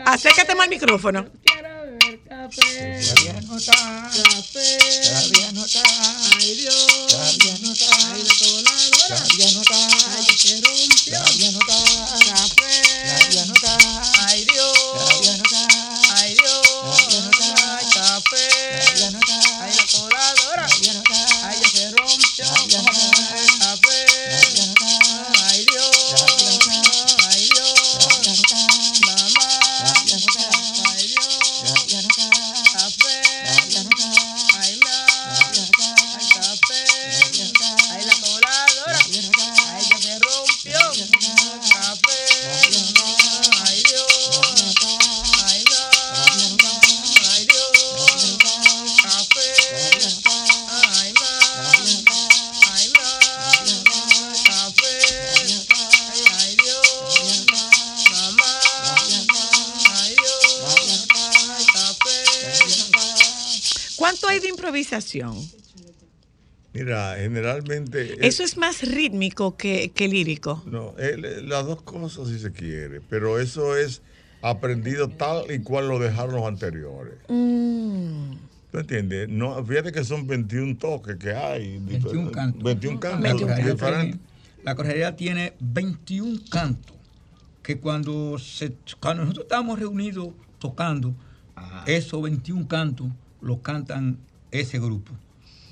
S1: Acércate más al micrófono.
S13: Quiero beber café.
S11: Todavía no está.
S13: Café.
S11: Todavía no está.
S13: Ay, Dios.
S11: Todavía no está.
S13: Ay, la coladora.
S11: Todavía no está.
S13: Ay, se rompió.
S11: Todavía no
S1: improvisación?
S9: Mira, generalmente.
S1: Eso es más rítmico que, que lírico.
S9: No, las dos cosas si se quiere, pero eso es aprendido tal y cual lo dejaron los anteriores.
S1: Mm.
S9: ¿Tú entiendes? No, fíjate que son 21 toques que hay.
S10: 21 cantos.
S9: 21 cantos.
S10: La correría,
S9: diferentes.
S10: tiene, la correría tiene 21 cantos que cuando, se, cuando nosotros estamos reunidos tocando, esos 21 cantos los cantan ese grupo.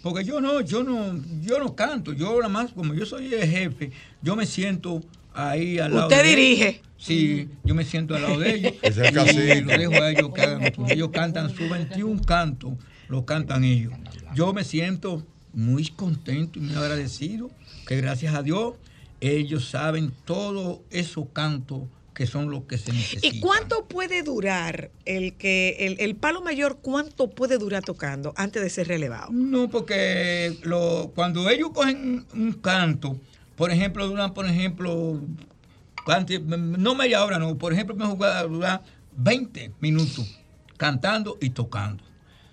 S10: Porque yo no, yo no, yo no canto, yo nada más, como yo soy el jefe, yo me siento ahí al lado
S1: Usted
S10: de ellos.
S1: dirige.
S10: Sí, yo me siento al lado de ellos. (laughs)
S9: Es el
S10: y
S9: cacique.
S10: lo dejo a ellos que hagan. Ellos cantan sus 21 cantos, lo cantan ellos. Yo me siento muy contento y muy agradecido que gracias a Dios ellos saben todos esos cantos que son los que se necesitan.
S1: ¿Y cuánto puede durar el que el, el palo mayor cuánto puede durar tocando antes de ser relevado?
S10: No, porque lo, cuando ellos cogen un canto, por ejemplo, duran, por ejemplo, no media hora, no, por ejemplo, me jugar durar 20 minutos cantando y tocando.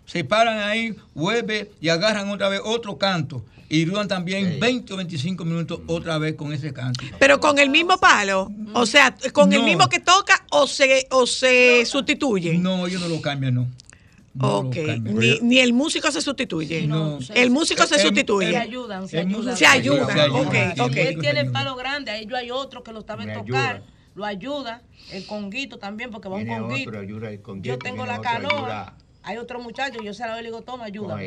S10: Se paran ahí, vuelve y agarran otra vez otro canto y duran también 20 o 25 minutos otra vez con ese canto.
S1: Pero con el mismo palo, o sea, con el
S10: No.
S1: mismo que toca o se o se sustituye.
S10: No, ellos no lo cambian, no. No
S1: Ok, ni, ni el músico se sustituye.
S10: no.
S1: El músico se
S10: El-
S1: sustituye.
S13: Se ayudan, se
S10: El
S13: ayudan.
S1: Se ayudan,
S10: ayuda.
S1: ok,
S13: él tiene el palo grande, ahí yo hay otro que lo sabe
S11: Me
S13: tocar,
S11: ayuda.
S13: lo ayuda, el conguito también, porque va un conguito.
S11: otro, ayuda el conguito,
S13: yo tengo la canoa,
S11: ayuda
S13: hay otro muchacho, yo se la doy y le digo, toma, ayuda. Nos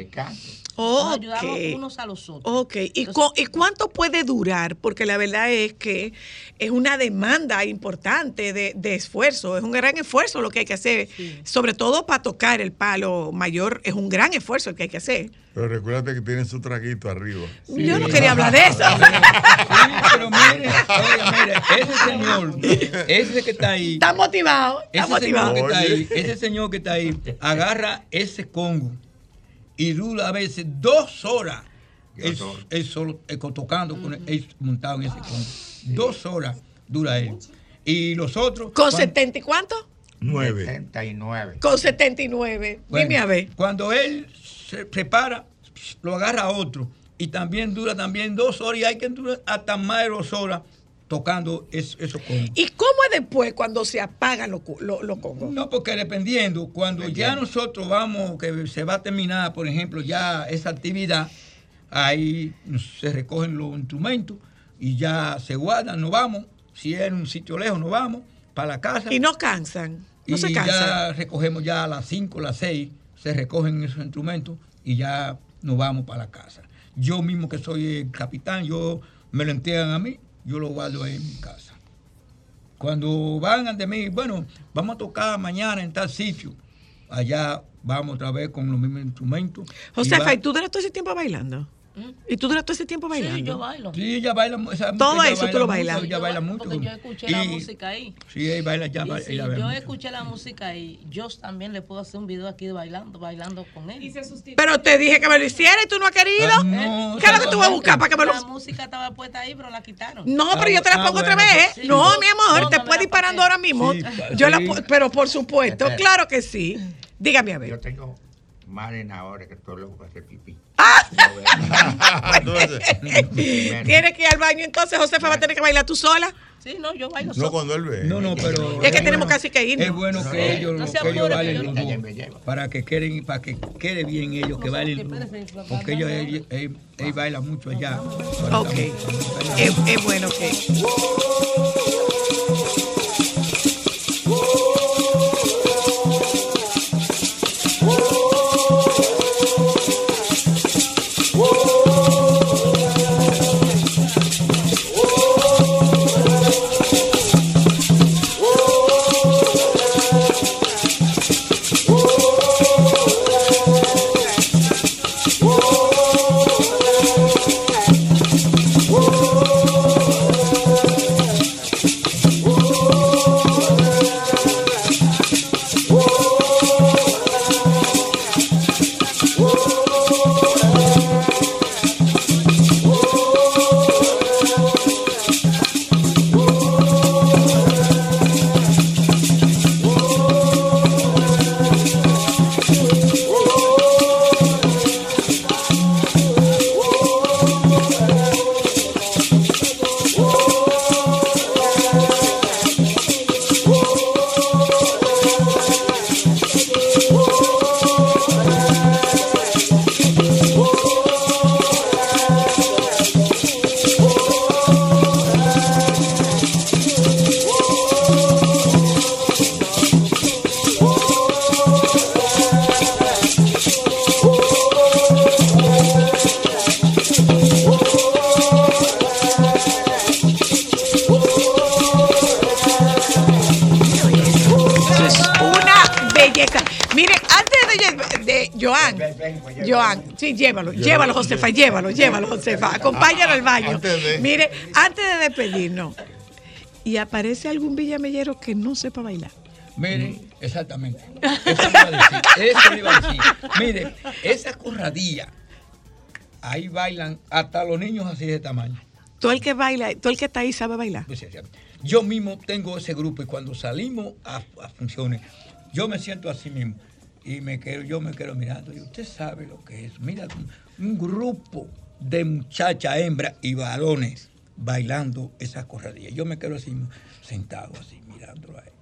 S1: Ok.
S13: ayudamos unos a los otros.
S1: Ok, ¿Y, cu- ¿y cuánto puede durar? Porque la verdad es que es una demanda importante de, de esfuerzo, es un gran esfuerzo lo que hay que hacer, sobre todo para tocar el palo mayor, es un gran esfuerzo el que hay que hacer.
S9: Pero recuérdate que tienen su traguito arriba.
S1: Yo no quería hablar de (laughs) eso.
S10: Sí, pero mire, oiga, mire, ese señor, ese que está ahí.
S1: Está motivado, está
S10: Ese señor
S1: motivado.
S10: que está
S9: Oye.
S10: ahí, ese señor que está ahí, agarra ese congo y dura a veces dos horas. Él, él solo él tocando, con él montado en ese congo. Dos horas dura él. Y los otros.
S1: ¿Con
S10: cuan-
S1: 70 y cuánto?
S9: Nueve.
S11: 79.
S1: Con 79.
S10: bueno,
S1: Dime a ver.
S10: Cuando él se prepara, lo agarra otro. Y también dura también dos horas y hay que durar hasta más de dos horas tocando es- esos congos.
S1: ¿Y cómo es después cuando se apagan los, los, los congos?
S10: No, porque dependiendo, cuando ya nosotros vamos, que se va a terminar, por ejemplo, ya esa actividad, ahí se recogen los instrumentos y ya se guardan, nos vamos. Si es en un sitio lejos, nos vamos para la casa.
S1: Y no cansan, no
S10: y
S1: se
S10: ya
S1: cansan.
S10: recogemos ya a las 5, las 6, se recogen esos instrumentos y ya nos vamos para la casa. Yo mismo que soy el capitán, yo me lo entregan a mí, yo lo guardo ahí en mi casa. Cuando van ante mí, bueno, vamos a tocar mañana en tal sitio, allá vamos otra vez con los mismos instrumentos. y
S1: Josefa,
S10: va-
S1: ¿y tú duras todo ese tiempo bailando? ¿Y tú duras todo ese tiempo bailando?
S13: Sí, yo bailo.
S10: Sí, ella baila. esa
S1: Todo eso tú lo
S10: mucho,
S1: bailas.
S10: Ella baila mucho.
S13: Porque yo escuché la
S10: Y-
S13: música ahí.
S10: Sí, ella baila ya.
S13: Y
S10: baila-
S13: si
S10: ella baila
S13: yo
S10: mucho.
S13: escuché la música ahí, yo también le puedo hacer un video aquí bailando, bailando con él.
S1: Pero te dije que me lo hiciera y tú no has querido.
S10: Ah, no,
S1: ¿Qué es lo que tú vas a buscar para que me lo.?
S13: La música estaba puesta ahí, pero la quitaron.
S1: No, pero yo te la
S10: Ah,
S1: pongo otra
S10: bueno,
S1: vez.
S13: sí.
S1: no,
S13: No,
S1: mi amor,
S13: no,
S1: te puedes
S13: la
S1: ir parando
S13: pasé.
S1: ahora mismo.
S10: Sí,
S1: yo la pero por supuesto, claro que sí. Dígame a ver.
S11: Yo tengo Maren ahora que estoy loco para hacer pipí. (laughs)
S1: ¿Tienes que ir al baño entonces, Josefa va a tener que bailar tú sola?
S13: Sí, no, yo bailo
S9: No
S13: sola.
S9: cuando él ve.
S10: No, no, pero.
S1: Es que tenemos casi que irnos.
S10: Es bueno que ellos,
S13: No
S10: que ellos bailen
S13: que yo-
S10: los dos, para que queden, para que quede bien ellos, que bailen los dos. Porque ellos, ellos, ellos- ellos bailan mucho allá.
S1: Ok. Es, es bueno que. Llévalo, llévalo, Josefa, llévalo, llévalo, Josefa. Acompáñalo al baño.
S9: Antes de-
S1: Mire, antes de despedirnos, y aparece algún villamellero que no sepa bailar.
S10: Miren, exactamente. Eso iba a decir. Eso iba a decir. Mire, esa corradilla, ahí bailan hasta los niños así de tamaño.
S1: Todo el que baila, todo el que está ahí sabe bailar.
S10: Yo mismo tengo ese grupo y cuando salimos a, a funciones, yo me siento así mismo y me quedo, yo me quedo mirando y usted sabe lo que es. Mira, un, grupo de muchachas, hembras y varones bailando esa corradilla. Yo me quedo así sentado así mirándolo a ellos.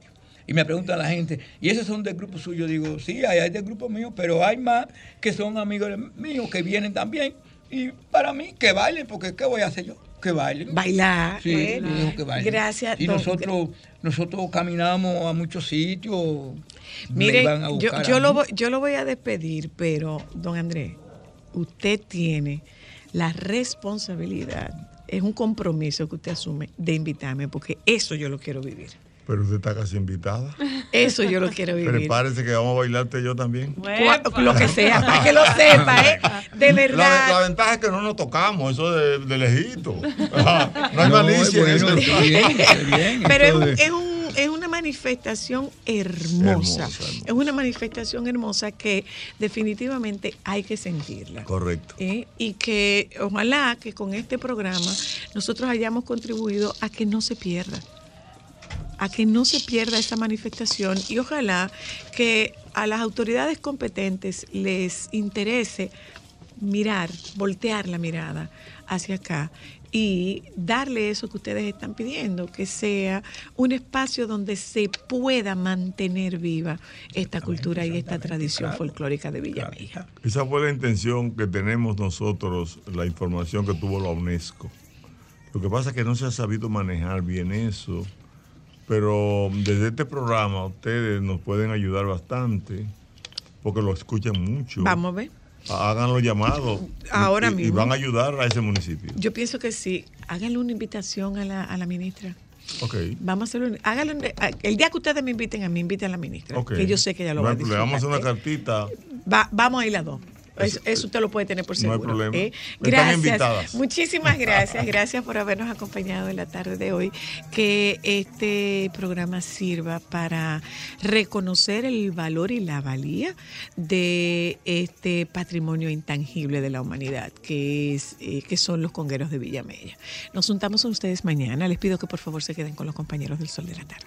S10: Y me pregunta la gente, ¿y esos son del grupo suyo? Digo, sí, hay, hay del grupo mío, pero hay más que son amigos míos que vienen también. Y para mí, que bailen, porque ¿qué voy a hacer yo? Que bailen.
S1: Bailar.
S10: Sí,
S1: ¿eh?
S10: que bailen.
S1: Gracias,
S10: Y
S1: don-
S10: nosotros, nosotros caminamos a muchos sitios.
S1: Mire, yo, yo lo voy, yo lo voy a despedir, pero, don Andrés, usted tiene la responsabilidad, es un compromiso que usted asume de invitarme, porque eso yo lo quiero vivir.
S9: Pero usted está casi invitada.
S1: Eso yo lo quiero vivir.
S9: Prepárese que vamos a bailarte yo también.
S1: Lo que sea, para que lo sepa, ¿eh? De verdad.
S9: la ventaja es que no nos tocamos, eso de, de lejito. No hay
S10: No,
S9: malicia en
S10: bueno, está bien, bien. (laughs)
S1: Pero es, es, un- es una manifestación hermosa.
S9: Hermosa, hermosa.
S1: Es una manifestación hermosa que definitivamente hay que sentirla.
S9: Correcto.
S1: ¿eh? Y que ojalá que con este programa nosotros hayamos contribuido a que no se pierda a que no se pierda esa manifestación y ojalá que a las autoridades competentes les interese mirar, voltear la mirada hacia acá y darle eso que ustedes están pidiendo, que sea un espacio donde se pueda mantener viva esta cultura y esta tradición folclórica de Villamella.
S9: Esa fue la intención que tenemos nosotros, la información que tuvo la UNESCO. Lo que pasa es que no se ha sabido manejar bien eso, pero desde este programa ustedes nos pueden ayudar bastante, porque lo escuchan mucho.
S1: Vamos a ver.
S9: Hagan los llamados.
S1: Ahora
S9: y, y
S1: mismo.
S9: van a ayudar a ese municipio.
S1: Yo pienso que sí. Háganle una invitación a la, a la ministra.
S9: Ok.
S1: Vamos a hacerlo. un- el día que ustedes me inviten a mí, inviten a la ministra.
S9: ok.
S1: Que yo sé que ella lo va a disfrutar.
S9: Vamos a hacer una cartita.
S1: Va- vamos a ir las dos. Eso, eso usted lo puede tener por
S9: No hay
S1: seguro.
S9: problema.
S1: ¿eh? Gracias. Muchísimas gracias. Gracias por habernos acompañado en la tarde de hoy. Que este programa sirva para reconocer el valor y la valía de este patrimonio intangible de la humanidad, que, es, eh, que son los congueros de Villamella. Nos juntamos con ustedes mañana. Les pido que por favor se queden con los compañeros del Sol de la Tarde.